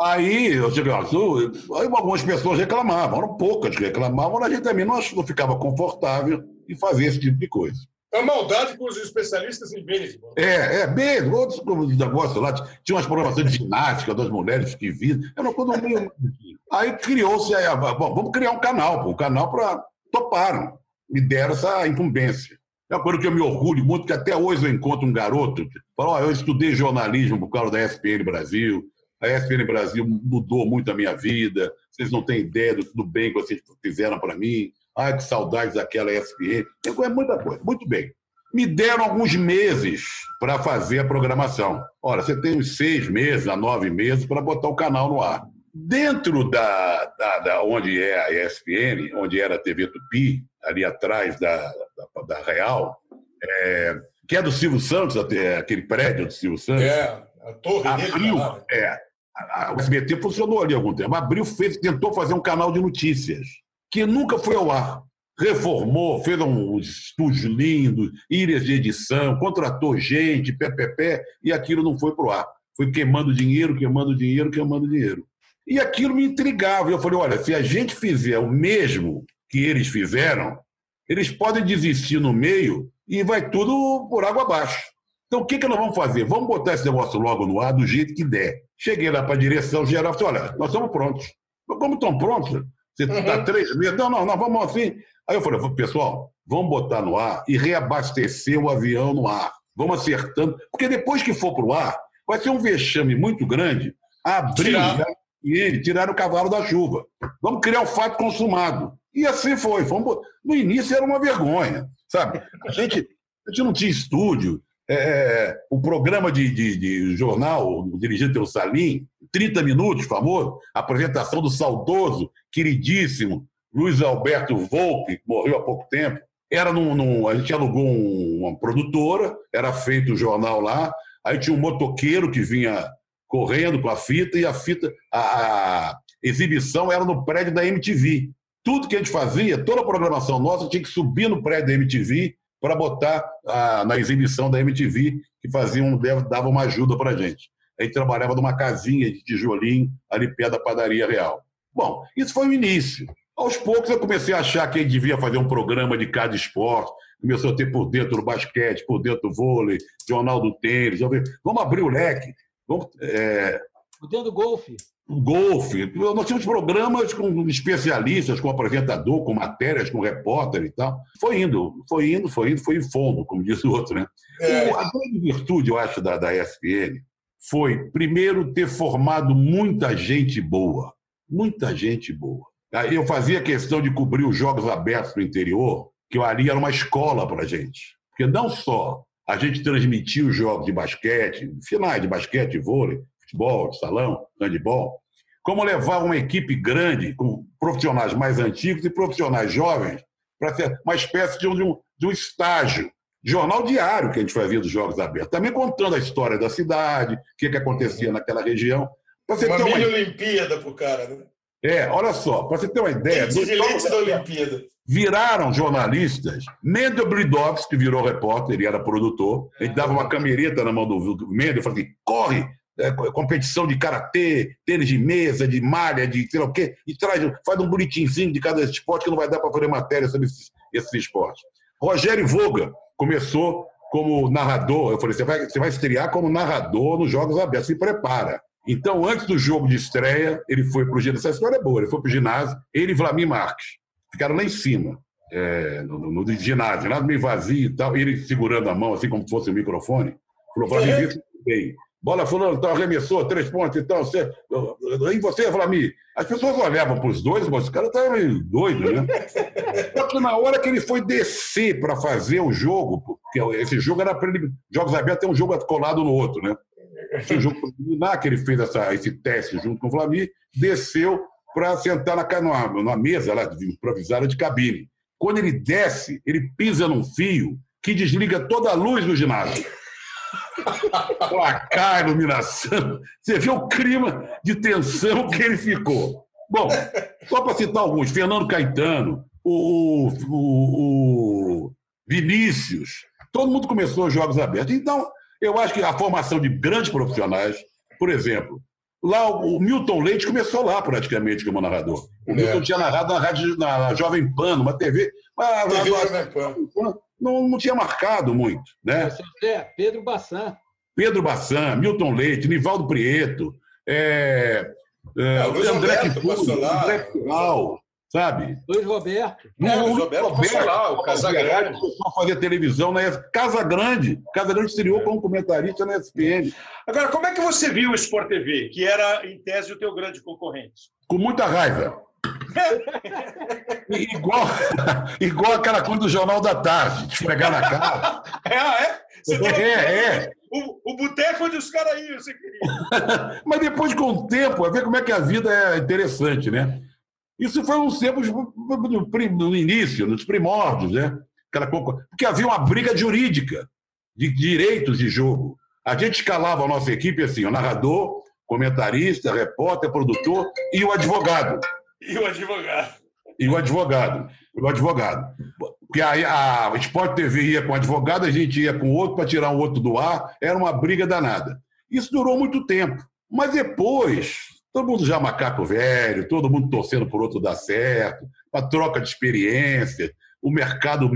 Aí, eu lá, su- aí algumas pessoas reclamavam, eram poucas que reclamavam, mas a gente também não, não ficava confortável em fazer esse tipo de coisa. É maldade com os especialistas em beisebol. É, é, mesmo, outros negócios lá, tinha umas programações de ginástica das mulheres que viam, era uma coisa meio... Aí criou-se, ah, bom, vamos criar um canal, um canal para... Toparam, me deram essa incumbência. É uma coisa que eu me orgulho muito, que até hoje eu encontro um garoto que fala, ó, eu estudei jornalismo por causa da ESPN Brasil, a ESPN Brasil mudou muito a minha vida, vocês não têm ideia do, do bem que vocês fizeram para mim, ai, que saudades daquela ESPN, é muita coisa, muito bem. Me deram alguns meses para fazer a programação. Ora, você tem uns seis meses a nove meses para botar o canal no ar. Dentro da, da, da onde é a ESPN, onde era a TV Tupi, ali atrás da, da, da Real, é, que é do Silvio Santos, até aquele prédio do Silvio Santos. É, a torre dele. Abriu, lá, né? é, a- a- o SBT funcionou ali há algum tempo. Abriu, fez, tentou fazer um canal de notícias, que nunca foi ao ar. Reformou, fez uns estúdios lindos, ilhas de edição, contratou gente, pé, pé, pé, e aquilo não foi para o ar. Foi queimando dinheiro, queimando dinheiro, queimando dinheiro. E aquilo me intrigava. Eu falei: olha, se a gente fizer o mesmo que eles fizeram, eles podem desistir no meio e vai tudo por água abaixo. Então, o que, que nós vamos fazer? Vamos botar esse negócio logo no ar do jeito que der. Cheguei lá para a direção geral e falei: olha, nós estamos prontos. Mas como estão prontos? Você está três meses? Não, não, não, vamos assim. Aí eu falei: pessoal, vamos botar no ar e reabastecer o avião no ar. Vamos acertando. Porque depois que for para o ar, vai ser um vexame muito grande abrir Tirar. E ele tirar o cavalo da chuva. Vamos criar o fato consumado. E assim foi. Fomos No início era uma vergonha, sabe? A gente, a gente não tinha estúdio. É, o programa de, de- de jornal, dirigido pelo Salim, 30 minutos, famoso, apresentação do saudoso, queridíssimo Luiz Alberto Volpe, que morreu há pouco tempo. Era num, num- a gente alugou um- uma produtora, era feito o jornal lá, aí tinha um motoqueiro que vinha correndo com a fita, e a fita, a, a exibição era no prédio da MTV. Tudo que a gente fazia, toda a programação nossa tinha que subir no prédio da MTV para botar ah, na exibição da MTV, que fazia um, dava uma ajuda para a gente. A gente trabalhava numa casinha de tijolinho, ali perto da padaria real. Bom, isso foi o início. Aos poucos eu comecei a achar que a gente devia fazer um programa de cada esporte. Começou a ter por dentro do basquete, por dentro do vôlei, jornal do tênis. Vamos abrir o leque. Vamos, é, O dedo do golfe. golfe. Nós tínhamos programas com especialistas, com apresentador, com matérias, com repórter e tal. Foi indo, foi indo, foi indo, foi em fundo, como diz o outro, né? É. O- A grande virtude, eu acho, da, da ESPN foi, primeiro, ter formado muita gente boa. Muita gente boa. Aí Eu fazia questão de cobrir os jogos abertos do interior, que ali era uma escola para a gente. Porque não só a gente transmitia os jogos de basquete, finais de basquete, vôlei, futebol, salão, handebol, como levar uma equipe grande, com profissionais mais antigos e profissionais jovens, para ser uma espécie de um, de um- estágio. Jornal diário que a gente fazia dos Jogos Abertos. Também contando a história da cidade, o que, que acontecia naquela região. Pra você Uma uma Olimpíada pro cara, né? É, olha só, para você ter uma ideia. Elite jogos da Olimpíada. Viraram jornalistas. Mendel Bridovski, que virou repórter, ele era produtor. Ele dava uma camereta na mão do Mendel e falava assim: corre, é, co- competição de karatê, tênis de mesa, de malha, de sei lá o quê, e traz, faz um boletimzinho de cada esporte que não vai dar para fazer matéria sobre esses, esses esportes. Rogério Voga começou como narrador. Eu falei: você vai, você vai estrear como narrador nos Jogos Abertos, se prepara. Então, antes do jogo de estreia, ele foi para o ginásio. Essa história é boa. Ele foi para o ginásio, ele e Vlamir Marques. Ficaram lá em cima, é, no, no, no ginásio, ginásio meio vazio e tal. Ele segurando a mão, assim como se fosse um microfone. Falou: vê se bem. Bola fulano, então arremessou, três pontos, então você. E você, Vlamir? As pessoas olhavam para os dois, mas os caras estavam meio doidos, né? Só que na hora que ele foi descer para fazer o jogo, porque esse jogo era para ele. Jogos abertos tem um jogo colado no outro, né? Um jogo preliminar que ele fez essa, esse teste junto com o Vlamir, desceu para sentar na, numa, numa mesa lá, improvisada de cabine. Quando ele desce, ele pisa num fio que desliga toda a luz do ginásio. Placar, iluminação. Você vê o clima de tensão que ele ficou. Bom, só para citar alguns: Fernando Caetano, o, o- o Vinícius, todo mundo começou os Jogos Abertos. Então, eu acho que a formação de grandes profissionais, por exemplo, lá o, o Milton Leite começou lá praticamente como narrador. O É. Milton tinha narrado na, rádio, na, Jovem Pan, numa TV. Mas, TV Jovem Pan. não, não tinha marcado muito, né? Pedro Bassan. Pedro Bassan, Milton Leite, Nivaldo Prieto, é, é, É, André lá. André sabe? Luiz Roberto. É, o Roberto passou lá, o Casagrande. começou a fazer televisão na ES- Casa Grande. Casa Grande estreou como comentarista na SPN. Agora, como é que você viu o Sport TV, que era, em tese, o teu grande concorrente? Com muita raiva. Igual, igual aquela coisa do Jornal da Tarde, de esfregar na cara. É, ah, é? É, é. O, o boteco onde os caras iam, você queria. Mas depois, com o tempo, a ver como é que a vida é interessante, né? Isso foi uns tempos no, início, nos primórdios, né? Aquela porque havia uma briga jurídica de direitos de jogo. A gente escalava a nossa equipe assim, o narrador, comentarista, repórter, produtor e o advogado. E o advogado. E o advogado. O advogado. Porque aí a Sport TV ia com o advogado, a gente ia com o outro para tirar o outro do ar. Era uma briga danada. Isso durou muito tempo. Mas depois, todo mundo já macaco velho, todo mundo torcendo por outro dar certo, a troca de experiência, o mercado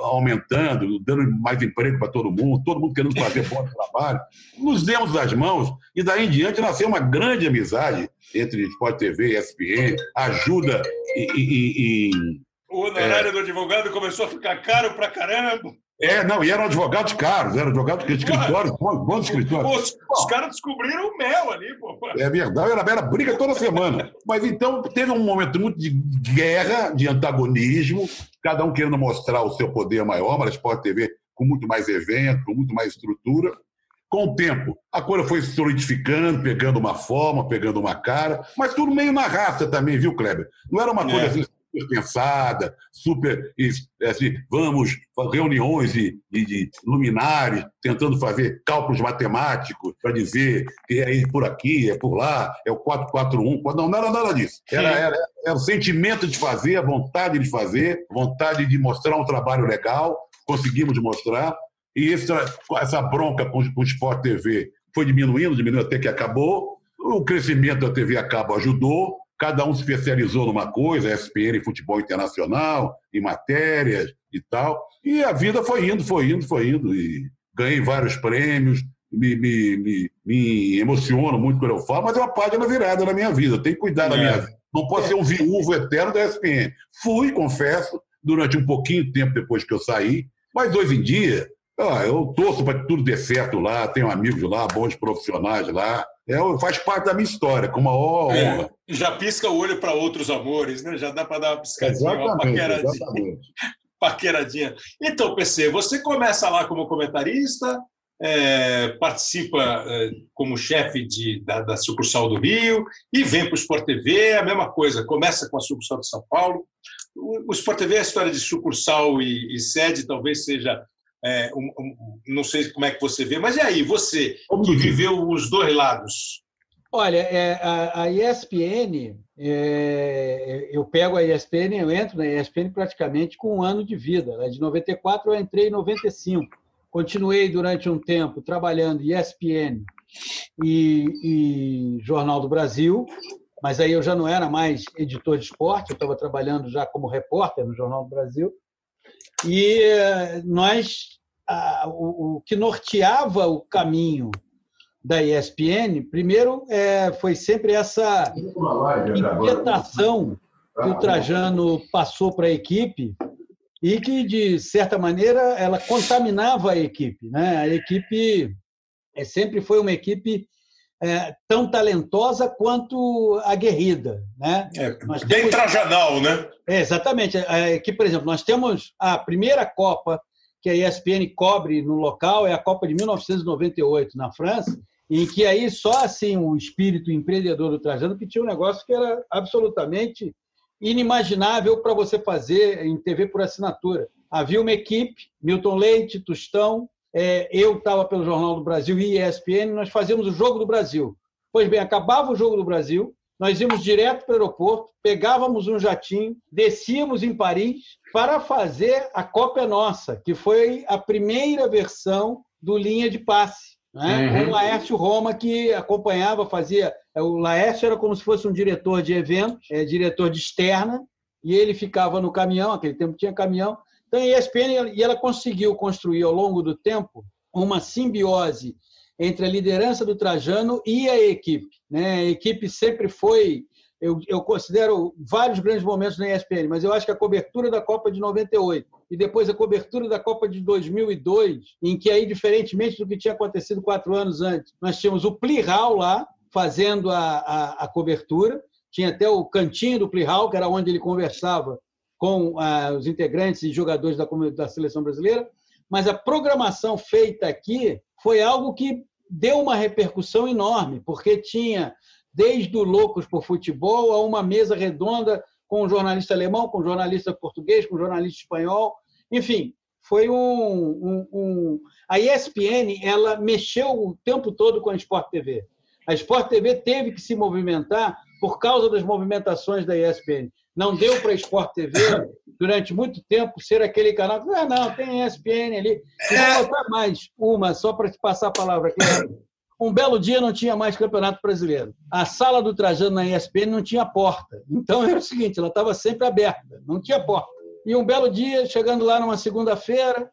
aumentando, dando mais emprego para todo mundo, todo mundo querendo fazer bom trabalho. Nos demos as mãos e daí em diante nasceu uma grande amizade entre Sport TV e ESPN, ajuda e, e- e- O honorário do advogado começou a ficar caro pra caramba. É, não, e eram advogados caros, eram advogados de escritórios, bons, bons escritórios. Os, os caras descobriram o mel ali, pô. É verdade, era, era briga toda semana. Mas então teve um momento muito de guerra, de antagonismo, cada um querendo mostrar o seu poder maior, mas a Sport TV com muito mais evento, com muito mais estrutura. Com o tempo, a coisa foi se solidificando, pegando uma forma, pegando uma cara, mas tudo meio na raça também, viu, Kleber? Não era uma coisa É. assim super pensada, super. Assim, vamos, reuniões de, de, de luminares, tentando fazer cálculos matemáticos para dizer que é por aqui, é por lá, é o 441. Não, não era nada disso. Era, era, era o sentimento de fazer, a vontade de fazer, vontade de mostrar um trabalho legal, conseguimos mostrar. E essa, essa bronca com, com o Sport TV foi diminuindo, diminuindo até que acabou. O crescimento da TV a cabo ajudou, cada um se especializou numa coisa, ESPN em futebol internacional, em matérias e tal. E a vida foi indo, foi indo, foi indo. E ganhei vários prêmios, me, me, me, me emociono muito quando eu falo, mas é uma página virada na minha vida. Eu tenho que cuidar da É. minha vida. Não posso ser um viúvo eterno da ESPN. Fui, confesso, durante um pouquinho de tempo depois que eu saí, mas hoje em dia, ah, eu torço para que tudo dê certo lá, tenho amigos lá, bons profissionais lá. É, faz parte da minha história, com honra. É, já pisca o olho para outros amores, né? Já dá para dar uma piscadinha, uma Exatamente, paqueradinha, exatamente. paqueradinha. Então, PC, você começa lá como comentarista, é, participa é, como chefe de, da, da sucursal do Rio e vem para o Sport TV, a mesma coisa, começa com a sucursal de São Paulo. O, o Sport TV, a história de sucursal e, e sede talvez seja. É, um- um- não sei como é que você vê, mas e aí, você que viveu os dois lados? Olha, é, a, a ESPN, é, eu pego a ESPN, eu entro na ESPN praticamente com um ano de vida. Né? De 94 eu entrei em 95. Continuei durante um tempo trabalhando em ESPN e, e Jornal do Brasil, mas aí eu já não era mais editor de esporte, eu estava trabalhando já como repórter no Jornal do Brasil. E eh, nós, o que norteava o caminho da ESPN, primeiro é, foi sempre essa inquietação que o Trajano passou para a equipe e que, de certa maneira, ela contaminava a equipe. Né? A equipe é, sempre foi uma equipe é, tão talentosa quanto aguerrida. Né? É, bem temos... trajanal, né? É, exatamente. Aqui, por exemplo, nós temos a primeira Copa que a ESPN cobre no local, é a Copa de 1998, na França, em que aí só assim o espírito empreendedor do Trajano que tinha um negócio que era absolutamente inimaginável para você fazer em TV por assinatura. Havia uma equipe, Milton Leite, Tostão, é, eu estava pelo Jornal do Brasil e ESPN, nós fazíamos o Jogo do Brasil. Pois bem, acabava o Jogo do Brasil, nós íamos direto para o aeroporto, pegávamos um jatinho, descíamos em Paris para fazer a Copa Nossa, que foi a primeira versão do Linha de Passe. Né? Uhum. O Laércio Roma que acompanhava, fazia. É, o Laércio era como se fosse um diretor de eventos, é, diretor de externa, e ele ficava no caminhão, aquele tempo tinha caminhão. Então a ESPN e ela conseguiu construir ao longo do tempo uma simbiose entre a liderança do Trajano e a equipe. Né? A equipe sempre foi eu, eu considero vários grandes momentos na ESPN, mas eu acho que a cobertura da Copa de 98 e depois a cobertura da Copa de 2002, em que aí, diferentemente do que tinha acontecido quatro anos antes, nós tínhamos o Plihal lá fazendo a, a, a cobertura, tinha até o cantinho do Plihal, que era onde ele conversava com ah, os integrantes e jogadores da, da seleção brasileira, mas a programação feita aqui foi algo que deu uma repercussão enorme, porque tinha desde o Loucos por Futebol a uma mesa redonda com um jornalista alemão, com um jornalista português, com um jornalista espanhol. Enfim, foi um, um, um, A ESPN ela mexeu o tempo todo com a Sport TV. A Sport TV teve que se movimentar por causa das movimentações da ESPN. Não deu para a Sport TV, durante muito tempo, ser aquele canal que, ah, não, tem ESPN ali. E vou botar mais uma, só para te passar a palavra aqui. Um belo dia não tinha mais Campeonato Brasileiro. A sala do Trajano na ESPN não tinha porta. Então era o seguinte, ela estava sempre aberta, não tinha porta. E um belo dia, chegando lá numa segunda-feira,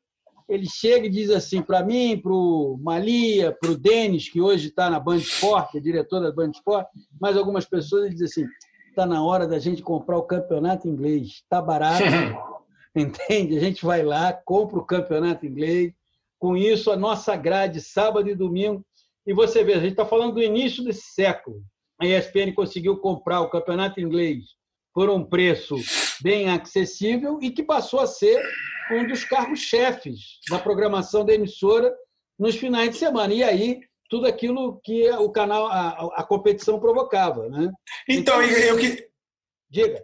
ele chega e diz assim para mim, para o Malia, para o Denis, que hoje está na Band Sport, é diretor da Band Sport, mais algumas pessoas, ele diz assim, está na hora da gente comprar o campeonato inglês, está barato, entende? A gente vai lá, compra o campeonato inglês, com isso a nossa grade, sábado e domingo, e você vê, a gente está falando do início desse século. A ESPN conseguiu comprar o campeonato inglês por um preço bem acessível e que passou a ser um dos cargos-chefes da programação da emissora nos finais de semana. E aí, tudo aquilo que o canal, a, a competição provocava. Né? Então, então eu que. Diga.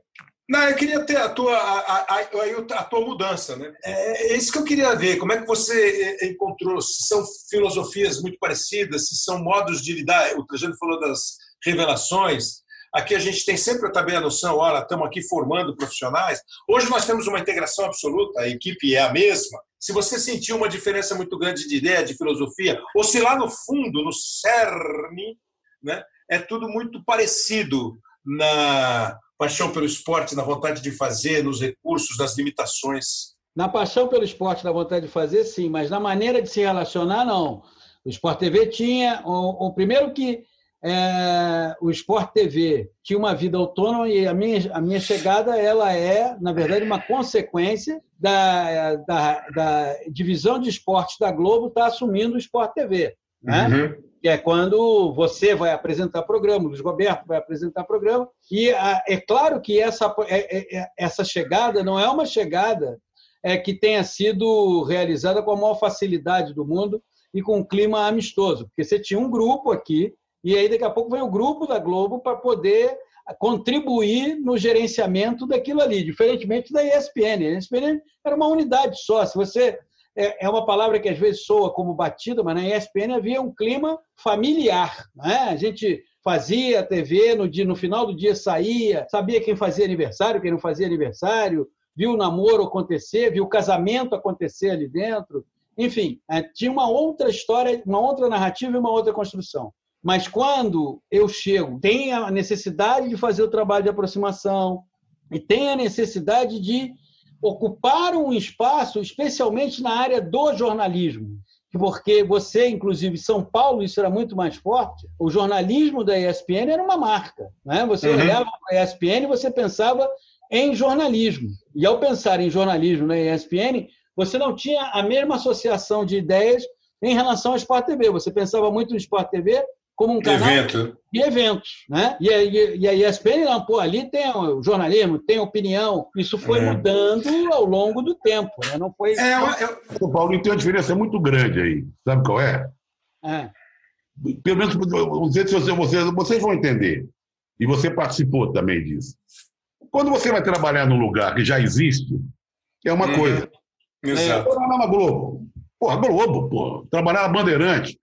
Não, eu queria ter a tua, a, a, a, tua mudança, né? É, é isso que eu queria ver. Como é que você é, encontrou? Se são filosofias muito parecidas, se são modos de lidar. O Trajano falou das revelações. Aqui a gente tem sempre também a noção, olha, estamos aqui formando profissionais. Hoje nós temos uma integração absoluta, a equipe é a mesma. Se você sentiu uma diferença muito grande de ideia, de filosofia, ou se lá no fundo, no cerne, né, é tudo muito parecido na paixão pelo esporte, na vontade de fazer, nos recursos, nas limitações? Na paixão pelo esporte, na vontade de fazer, sim, mas na maneira de se relacionar, não. O Sport TV tinha. O, o primeiro que é, o Sport TV tinha uma vida autônoma e a minha, a minha chegada ela é, na verdade, uma consequência da, da, da divisão de esportes da Globo estar tá assumindo o Sport TV. Né? Uhum que é quando você vai apresentar programa, o Luiz Roberto vai apresentar programa, e ah, é claro que essa, é, é, é, essa chegada não é uma chegada é, que tenha sido realizada com a maior facilidade do mundo e com um clima amistoso, porque você tinha um grupo aqui, e aí daqui a pouco vem o grupo da Globo para poder contribuir no gerenciamento daquilo ali, diferentemente da ESPN. A ESPN era uma unidade só. Se você é, é uma palavra que às vezes soa como batida, mas na ESPN havia um clima familiar. Né? A gente fazia a TV, no, dia, no final do dia saía, sabia quem fazia aniversário, quem não fazia aniversário, viu o namoro acontecer, viu o casamento acontecer ali dentro. Enfim, é, tinha uma outra história, uma outra narrativa e uma outra construção. Mas quando eu chego, tem a necessidade de fazer o trabalho de aproximação e tem a necessidade de ocupar um espaço, especialmente na área do jornalismo, porque você, inclusive, São Paulo, isso era muito mais forte. O jornalismo da ESPN era uma marca. Né? Você Uhum. olhava para a ESPN e você pensava em jornalismo. E ao pensar em jornalismo na ESPN, você não tinha a mesma associação de ideias em relação ao Sport TV. Você pensava muito no Sport TV como um canal Evento. de eventos, né? E a, e a ESPN, não, pô, ali tem o jornalismo, tem opinião. Isso foi É. mudando ao longo do tempo, né? Não foi. É, eu- eu- O Paulinho tem uma diferença muito grande aí. Sabe qual é? É. Pelo menos, não sei se você, vocês, vocês vão entender. E você participou também disso. Quando você vai trabalhar num lugar que já existe, é uma Uhum. coisa. Exato. Trabalhar na Globo. Pô, a Globo, pô. Trabalhar na Bandeirante,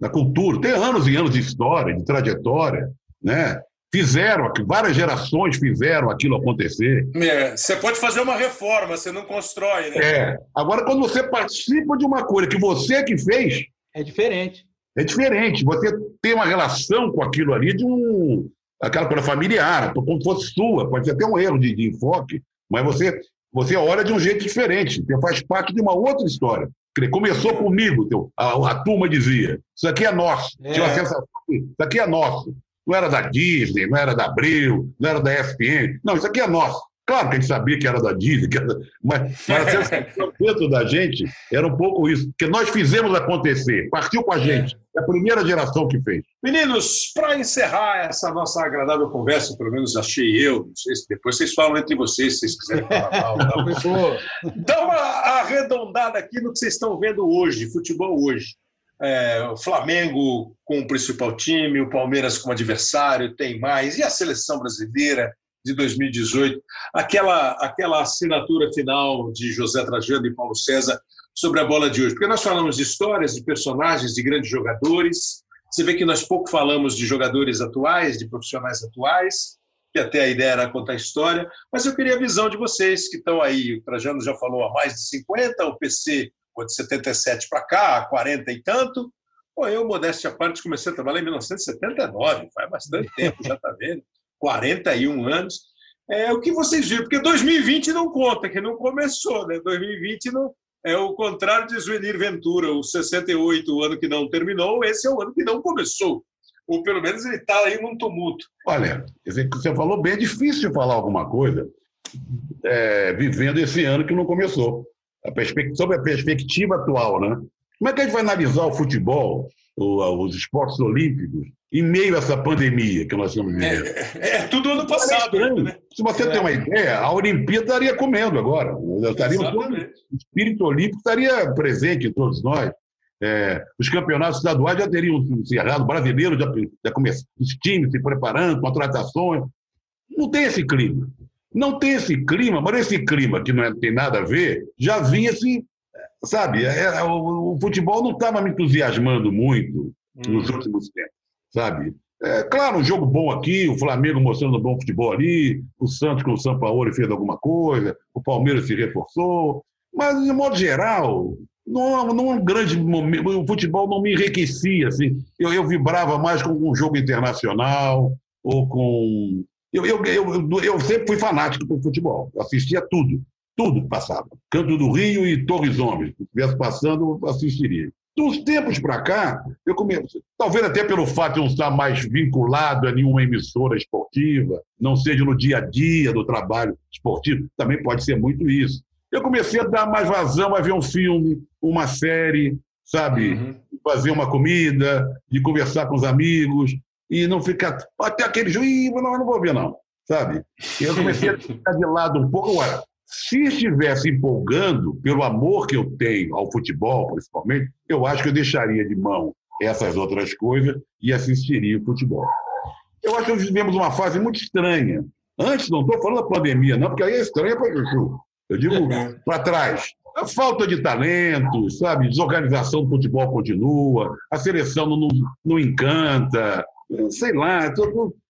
na cultura. Tem anos e anos de história, de trajetória, né? Fizeram, várias gerações fizeram aquilo acontecer. É, Você pode fazer uma reforma, você não constrói, né? É. Agora, quando você participa de uma coisa que você que fez, É diferente. é diferente. Você tem uma relação com aquilo ali de um. aquela coisa familiar, como se fosse sua. Pode ser até um erro de, de enfoque, mas você, você olha de um jeito diferente. Você faz parte de uma outra história. Começou comigo, teu, a, a turma dizia: Isso aqui é nosso. É. Tinha uma sensação isso aqui é nosso. Não era da Disney, não era da Abril, não era da ESPN. Não, isso aqui é nosso. Claro que a gente sabia que era da Disney, era mas, mas a sensação dentro da gente era um pouco isso. Porque nós fizemos acontecer, partiu com a gente. É a primeira geração que fez. Meninos, para encerrar essa nossa agradável conversa, pelo menos achei eu, não sei se depois vocês falam entre vocês, se vocês quiserem falar mal. tá? Dá uma arredondada aqui no que vocês estão vendo hoje, futebol hoje. É, o Flamengo com o principal time, o Palmeiras como adversário, tem mais. E a seleção brasileira de 2018? Aquela, aquela assinatura final de José Trajano e Paulo César sobre a bola de hoje. Porque nós falamos de histórias, de personagens, de grandes jogadores. Você vê que nós pouco falamos de jogadores atuais, de profissionais atuais, que até a ideia era contar história. Mas eu queria a visão de vocês que estão aí. O Trajano já falou há mais de 50, o PC foi de 77 para cá, 40 e tanto. Pô, eu, modéstia à parte, comecei a trabalhar em 1979, faz bastante tempo, já está vendo, 41 anos. É, o que vocês viram? Porque 2020 não conta, que não começou, né? 2020 não, é o contrário de Zuenir Ventura, o 68, o ano que não terminou, esse é o ano que não começou. Ou pelo menos ele está aí num tumulto. Olha, você falou bem, é difícil falar alguma coisa é, vivendo esse ano que não começou. A perspe- sobre a perspectiva atual, né? Como é que a gente vai analisar o futebol, os esportes olímpicos, em meio a essa pandemia que nós estamos vivendo? É, é tudo ano passado, né? Se você tem uma ideia, a Olimpíada estaria comendo agora. Estaria, todo, o espírito olímpico estaria presente em todos nós. É, os campeonatos estaduais já teriam encerrado, o brasileiro já, já começou, os times se preparando, contratações. Não tem esse clima. Não tem esse clima, mas esse clima que não é- tem nada a ver, já vinha se. Sabe, é- o, o futebol não estava me entusiasmando muito nos últimos tempos, sabe? É, claro, um jogo bom aqui, o Flamengo mostrando bom futebol ali, o Santos com o São Paulo fez alguma coisa, o Palmeiras se reforçou, mas, de modo geral, não, não é um grande momento, o futebol não me enriquecia, assim, eu, eu vibrava mais com um jogo internacional, ou com... Eu, eu, eu, eu sempre fui fanático por futebol, assistia tudo, tudo passava. Canto do Rio e Torres Homens, se estivesse passando, eu assistiria. De uns tempos para cá, eu comecei, talvez até pelo fato de não estar mais vinculado a nenhuma emissora esportiva, não seja no dia a dia do trabalho esportivo, também pode ser muito isso. Eu comecei a dar mais vazão a ver um filme, uma série, sabe? Uhum. Fazer uma comida, de conversar com os amigos e não ficar até aquele "Ih, não, não vou ver não, sabe? Eu comecei a ficar de lado um pouco. Agora, se estivesse empolgando pelo amor que eu tenho ao futebol, principalmente, eu acho que eu deixaria de mão essas outras coisas e assistiria o futebol. Eu acho que nós vivemos uma fase muito estranha. Antes, não estou falando da pandemia, não, porque aí é estranha para Chuchu. Eu digo para trás. A falta de talento, sabe? Desorganização do futebol continua, a seleção não, não, não encanta, sei lá,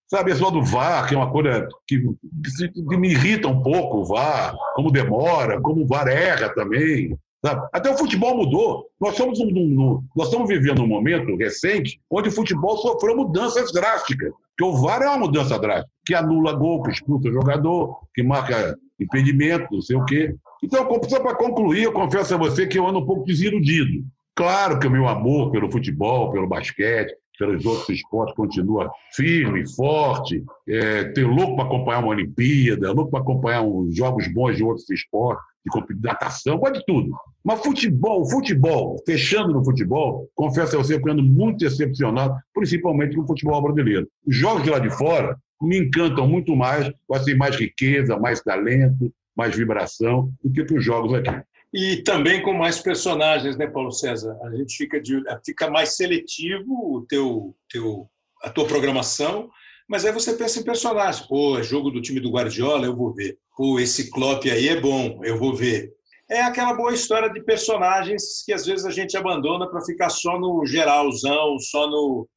sabe, só do VAR, que é uma coisa que, que, me irrita um pouco, o VAR, como demora, como o VAR erra também. Sabe? Até o futebol mudou. Nós, somos um, um, nós estamos vivendo um momento recente onde o futebol sofreu mudanças drásticas. Porque o VAR é uma mudança drástica, que anula gol, que expulsa jogador, que marca impedimento, não sei o quê. Então, só para concluir, eu confesso a você que eu ando um pouco desiludido. Claro que o meu amor pelo futebol, pelo basquete, pelos outros esportes continua firme, forte, é, ter louco para acompanhar uma Olimpíada, louco para acompanhar uns jogos bons de outros esportes, de natação, pode tudo. Mas futebol, futebol, fechando no futebol, confesso a você que eu ando muito decepcionado, principalmente no futebol brasileiro. Os jogos de lá de fora me encantam muito mais, ser mais riqueza, mais talento, mais vibração do que os jogos aqui. E também com mais personagens, né, Paulo César? A gente fica, de, fica mais seletivo o teu, teu, a tua programação, mas aí você pensa em personagens. Pô, é jogo do time do Guardiola, eu vou ver. Pô, esse Klopp aí é bom, eu vou ver. É aquela boa história de personagens que às vezes a gente abandona para ficar só no geralzão, só no,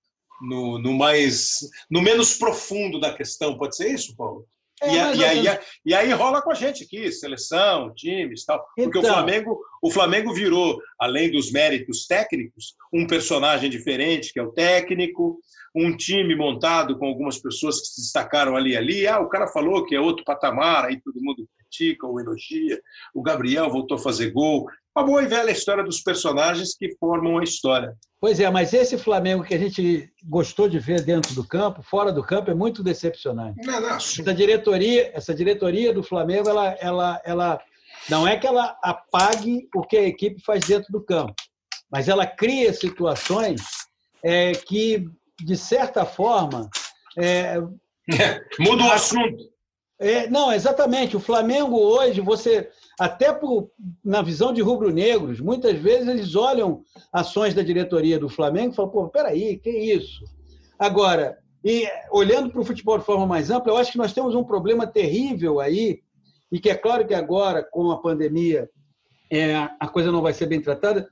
no, no, mais no menos profundo da questão. Pode ser isso, Paulo? É, e, a, e, aí, e, aí, rola com a gente aqui, seleção, times tal. Porque então... o, Flamengo, o Flamengo virou, além dos méritos técnicos, um personagem diferente, que é o técnico, um time montado com algumas pessoas que se destacaram ali ali. Ah, o cara falou que é outro patamar, aí todo mundo critica ou elogia. O Gabriel voltou a fazer gol. Uma boa e velha história dos personagens que formam a história. Pois é, mas esse Flamengo que a gente gostou de ver dentro do campo, fora do campo, é muito decepcionante. Não, não. Essa diretoria, essa diretoria do Flamengo, ela, ela, ela não é que ela apague o que a equipe faz dentro do campo, mas ela cria situações é, que, de certa forma, é, muda o assunto. É, não, exatamente. O Flamengo hoje, você até por, na visão de rubro-negros, muitas vezes eles olham ações da diretoria do Flamengo e falam, pô, peraí, que isso? Agora, e olhando para o futebol de forma mais ampla, eu acho que nós temos um problema terrível aí, e que é claro que agora, com a pandemia, é, a coisa não vai ser bem tratada.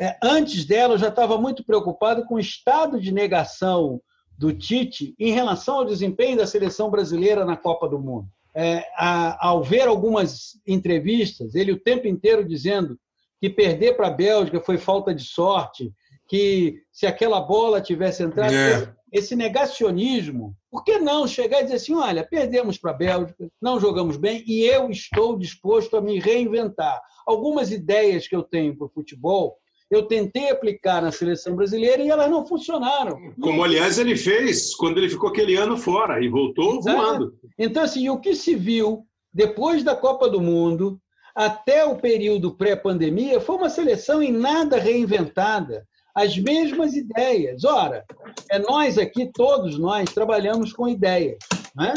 É, antes dela, eu já estava muito preocupado com o estado de negação do Tite em relação ao desempenho da seleção brasileira na Copa do Mundo é, a, ao ver algumas entrevistas, ele o tempo inteiro dizendo que perder para a Bélgica foi falta de sorte, que se aquela bola tivesse entrado. É. Esse negacionismo, por que não chegar e dizer assim: olha, perdemos para a Bélgica, não jogamos bem e eu estou disposto a me reinventar? Algumas ideias que eu tenho para o futebol eu tentei aplicar na seleção brasileira e elas não funcionaram. Como, aliás, ele fez quando ele ficou aquele ano fora e voltou Exato. voando. Então, assim, o que se viu depois da Copa do Mundo até o período pré-pandemia foi uma seleção em nada reinventada. As mesmas ideias. Ora, é nós aqui, todos nós, trabalhamos com ideias. Né?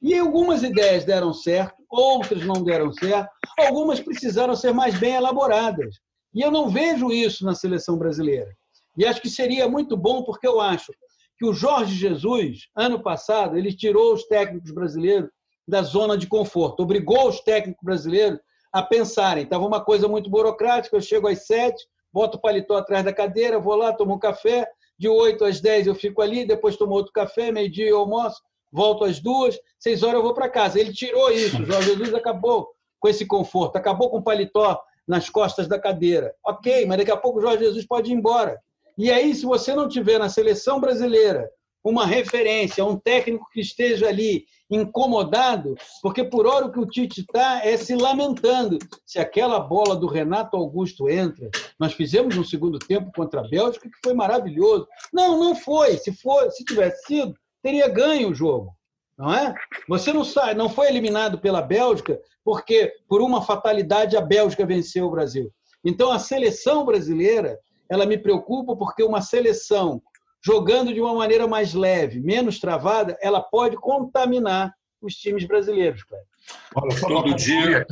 E algumas ideias deram certo, outras não deram certo, algumas precisaram ser mais bem elaboradas. E eu não vejo isso na seleção brasileira. E acho que seria muito bom, porque eu acho que o Jorge Jesus, ano passado, ele tirou os técnicos brasileiros da zona de conforto, obrigou os técnicos brasileiros a pensarem. Estava uma coisa muito burocrática, eu chego às sete, boto o paletó atrás da cadeira, vou lá, tomo um café, de oito às dez eu fico ali, depois tomo outro café, meio-dia eu almoço, volto às duas, seis horas eu vou para casa. Ele tirou isso, o Jorge Jesus acabou com esse conforto, acabou com o paletó nas costas da cadeira. Ok, mas daqui a pouco o Jorge Jesus pode ir embora. E aí, se você não tiver na seleção brasileira uma referência, um técnico que esteja ali incomodado, porque por hora o que o Tite está é se lamentando. Se aquela bola do Renato Augusto entra, nós fizemos um segundo tempo contra a Bélgica que foi maravilhoso. Não, não foi. Se for, se tivesse sido, teria ganho o jogo não é? Você não sai, não foi eliminado pela Bélgica porque por uma fatalidade a Bélgica venceu o Brasil. Então a seleção brasileira, ela me preocupa porque uma seleção jogando de uma maneira mais leve, menos travada, ela pode contaminar os times brasileiros, Kleber. Olha, só Todo dia.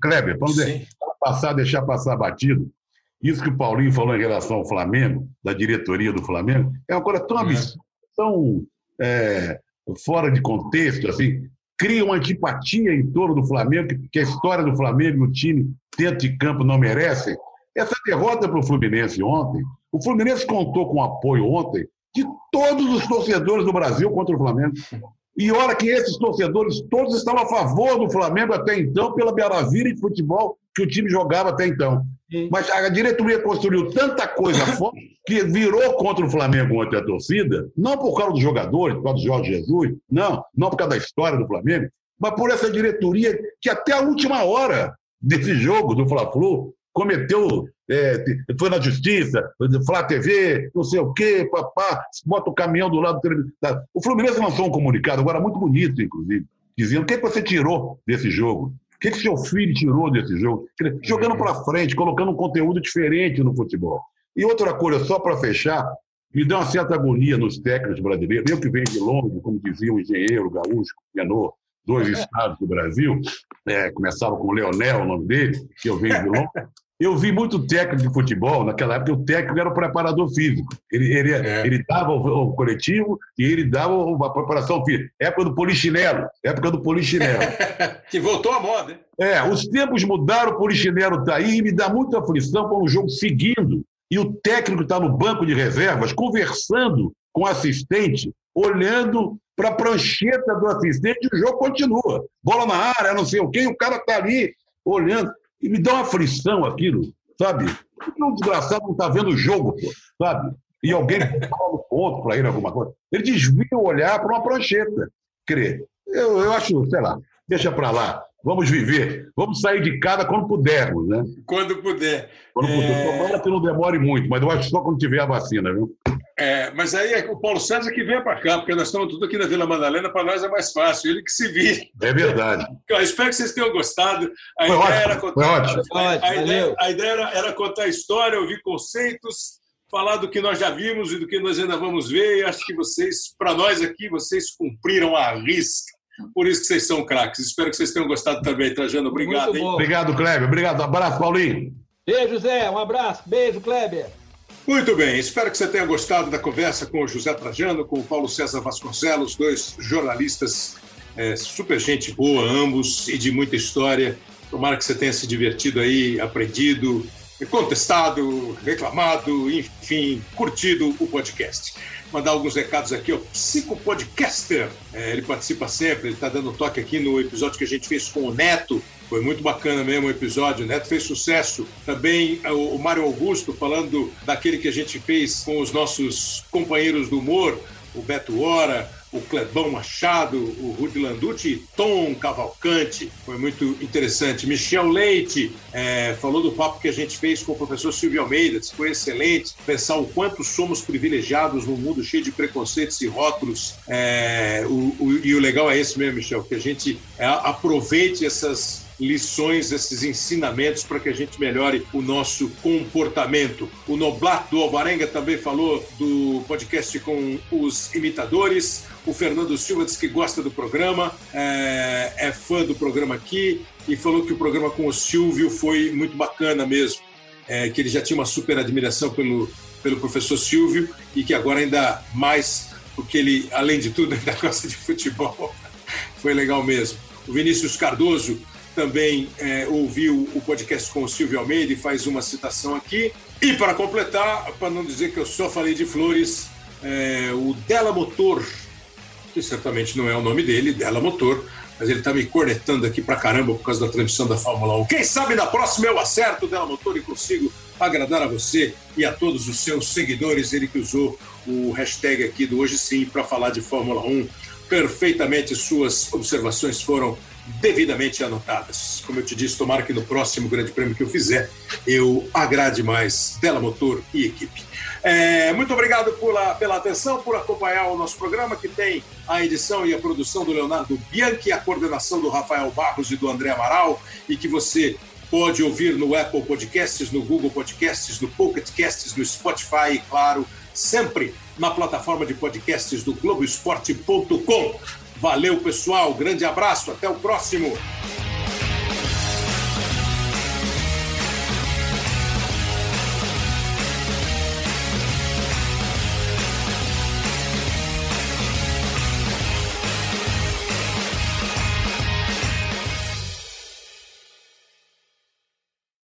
Kleber, vamos passar, deixar passar batido. Isso que o Paulinho falou em relação ao Flamengo, da diretoria do Flamengo, é uma coisa tão é. absurda, tão é, fora de contexto, assim, cria uma antipatia em torno do Flamengo, que a história do Flamengo, o time dentro de campo não merece. Essa derrota para o Fluminense ontem, o Fluminense contou com apoio ontem de todos os torcedores do Brasil contra o Flamengo. E olha que esses torcedores todos estavam a favor do Flamengo até então, pela maravilha de futebol que o time jogava até então. Mas a diretoria construiu tanta coisa forte que virou contra o Flamengo ontem a torcida, não por causa dos jogadores, por causa do Jorge Jesus, não, não por causa da história do Flamengo, mas por essa diretoria que até a última hora desse jogo do Fla-Flu cometeu, é, foi na justiça, Flá TV, não sei o quê, papá, bota o caminhão do lado do televisor. Tá. O Fluminense lançou um comunicado, agora muito bonito, inclusive, dizendo o que, que você tirou desse jogo. O que, que seu filho tirou desse jogo? Jogando para frente, colocando um conteúdo diferente no futebol. E outra coisa, só para fechar, me dá uma certa agonia nos técnicos brasileiros. Eu que venho de longe, como dizia o engenheiro gaúcho, ganhou dois estados do Brasil, é, começava com Leonel, o nome dele, que eu venho de longe. Eu vi muito técnico de futebol, naquela época o técnico era o preparador físico. Ele, ele, É. ele dava o, o coletivo e ele dava a preparação física. Época do polichinelo, época do polichinelo. que voltou à moda, hein? É, os tempos mudaram, o polichinelo está aí e me dá muita aflição para um jogo seguindo. E o técnico está no banco de reservas, conversando com o assistente, olhando para a prancheta do assistente e o jogo continua. Bola na área, não sei o quê, e o cara está ali olhando. E me dá uma aflição aquilo, sabe? Um desgraçado não está vendo o jogo, pô, sabe? E alguém fala ponto para ele alguma coisa. Ele desvia o olhar para uma prancheta. Crer. Eu, eu acho, sei lá, deixa para lá. Vamos viver. Vamos sair de casa quando pudermos, né? Quando puder. Quando É. puder. Tomara que não demore muito, mas eu acho só quando tiver a vacina, viu? É, mas aí é o Paulo César que venha para cá, porque nós estamos tudo aqui na Vila Madalena, para nós é mais fácil, ele que se vire. É verdade. Eu espero que vocês tenham gostado. A Foi ideia ótimo, era foi contar, ótimo. a, a ideia, a ideia era, era contar a história, ouvir conceitos, falar do que nós já vimos e do que nós ainda vamos ver. E acho que vocês, para nós aqui, vocês cumpriram a risca. Por isso que vocês são craques. Espero que vocês tenham gostado também, Trajano. Obrigado, Muito hein? bom. Obrigado, Kleber. Obrigado. Abraço, Paulinho. Beijo, Zé. Um abraço. Beijo, Kleber. Muito bem, espero que você tenha gostado da conversa com o José Trajano, com o Paulo César Vasconcelos, dois jornalistas é, super gente boa, ambos, e de muita história. Tomara que você tenha se divertido aí, aprendido, contestado, reclamado, enfim, curtido o podcast. Mandar alguns recados aqui, ó. Psicopodcaster, é, ele participa sempre, ele está dando toque aqui no episódio que a gente fez com o Neto, foi muito bacana mesmo o episódio, Neto fez sucesso. Também o Mário Augusto falando daquele que a gente fez com os nossos companheiros do humor, o Beto Hora, o Clebão Machado, o Rudi Landucci e Tom Cavalcante. Foi muito interessante. Michel Leite é, falou do papo que a gente fez com o professor Silvio Almeida, que foi excelente pensar o quanto somos privilegiados num mundo cheio de preconceitos e rótulos. É, o- o- e o legal é esse mesmo, Michel, que a gente é, aproveite essas lições, esses ensinamentos para que a gente melhore o nosso comportamento. O Noblat do Alvarenga também falou do podcast com os imitadores. O Fernando Silva disse que gosta do programa, é, é fã do programa aqui e falou que o programa com o Silvio foi muito bacana mesmo, é, que ele já tinha uma super admiração pelo, pelo professor Silvio e que agora ainda mais, porque ele, além de tudo, ainda gosta de futebol. Foi legal mesmo. O Vinícius Cardoso também é, ouviu o podcast com o Silvio Almeida e faz uma citação aqui. E para completar, para não dizer que eu só falei de flores, é, o Della Motor, que certamente não é o nome dele, Della Motor, mas ele está me cornetando aqui pra caramba por causa da transmissão da Fórmula 1. Quem sabe na próxima eu acerto Della Motor e consigo agradar a você e a todos os seus seguidores. Ele que usou o hashtag aqui do Hoje Sim para falar de Fórmula 1. Perfeitamente suas observações foram devidamente anotadas. Como eu te disse, tomara que no próximo grande prêmio que eu fizer, eu agrade mais Della Motor e equipe. É, muito obrigado pela, pela atenção, por acompanhar o nosso programa, que tem a edição e a produção do Leonardo Bianchi, a coordenação do Rafael Barros e do André Amaral, e que você pode ouvir no Apple Podcasts, no Google Podcasts, no Pocket Casts, no Spotify e, claro, sempre na plataforma de podcasts do Globoesporte.com. Valeu, pessoal. Grande abraço. Até o próximo.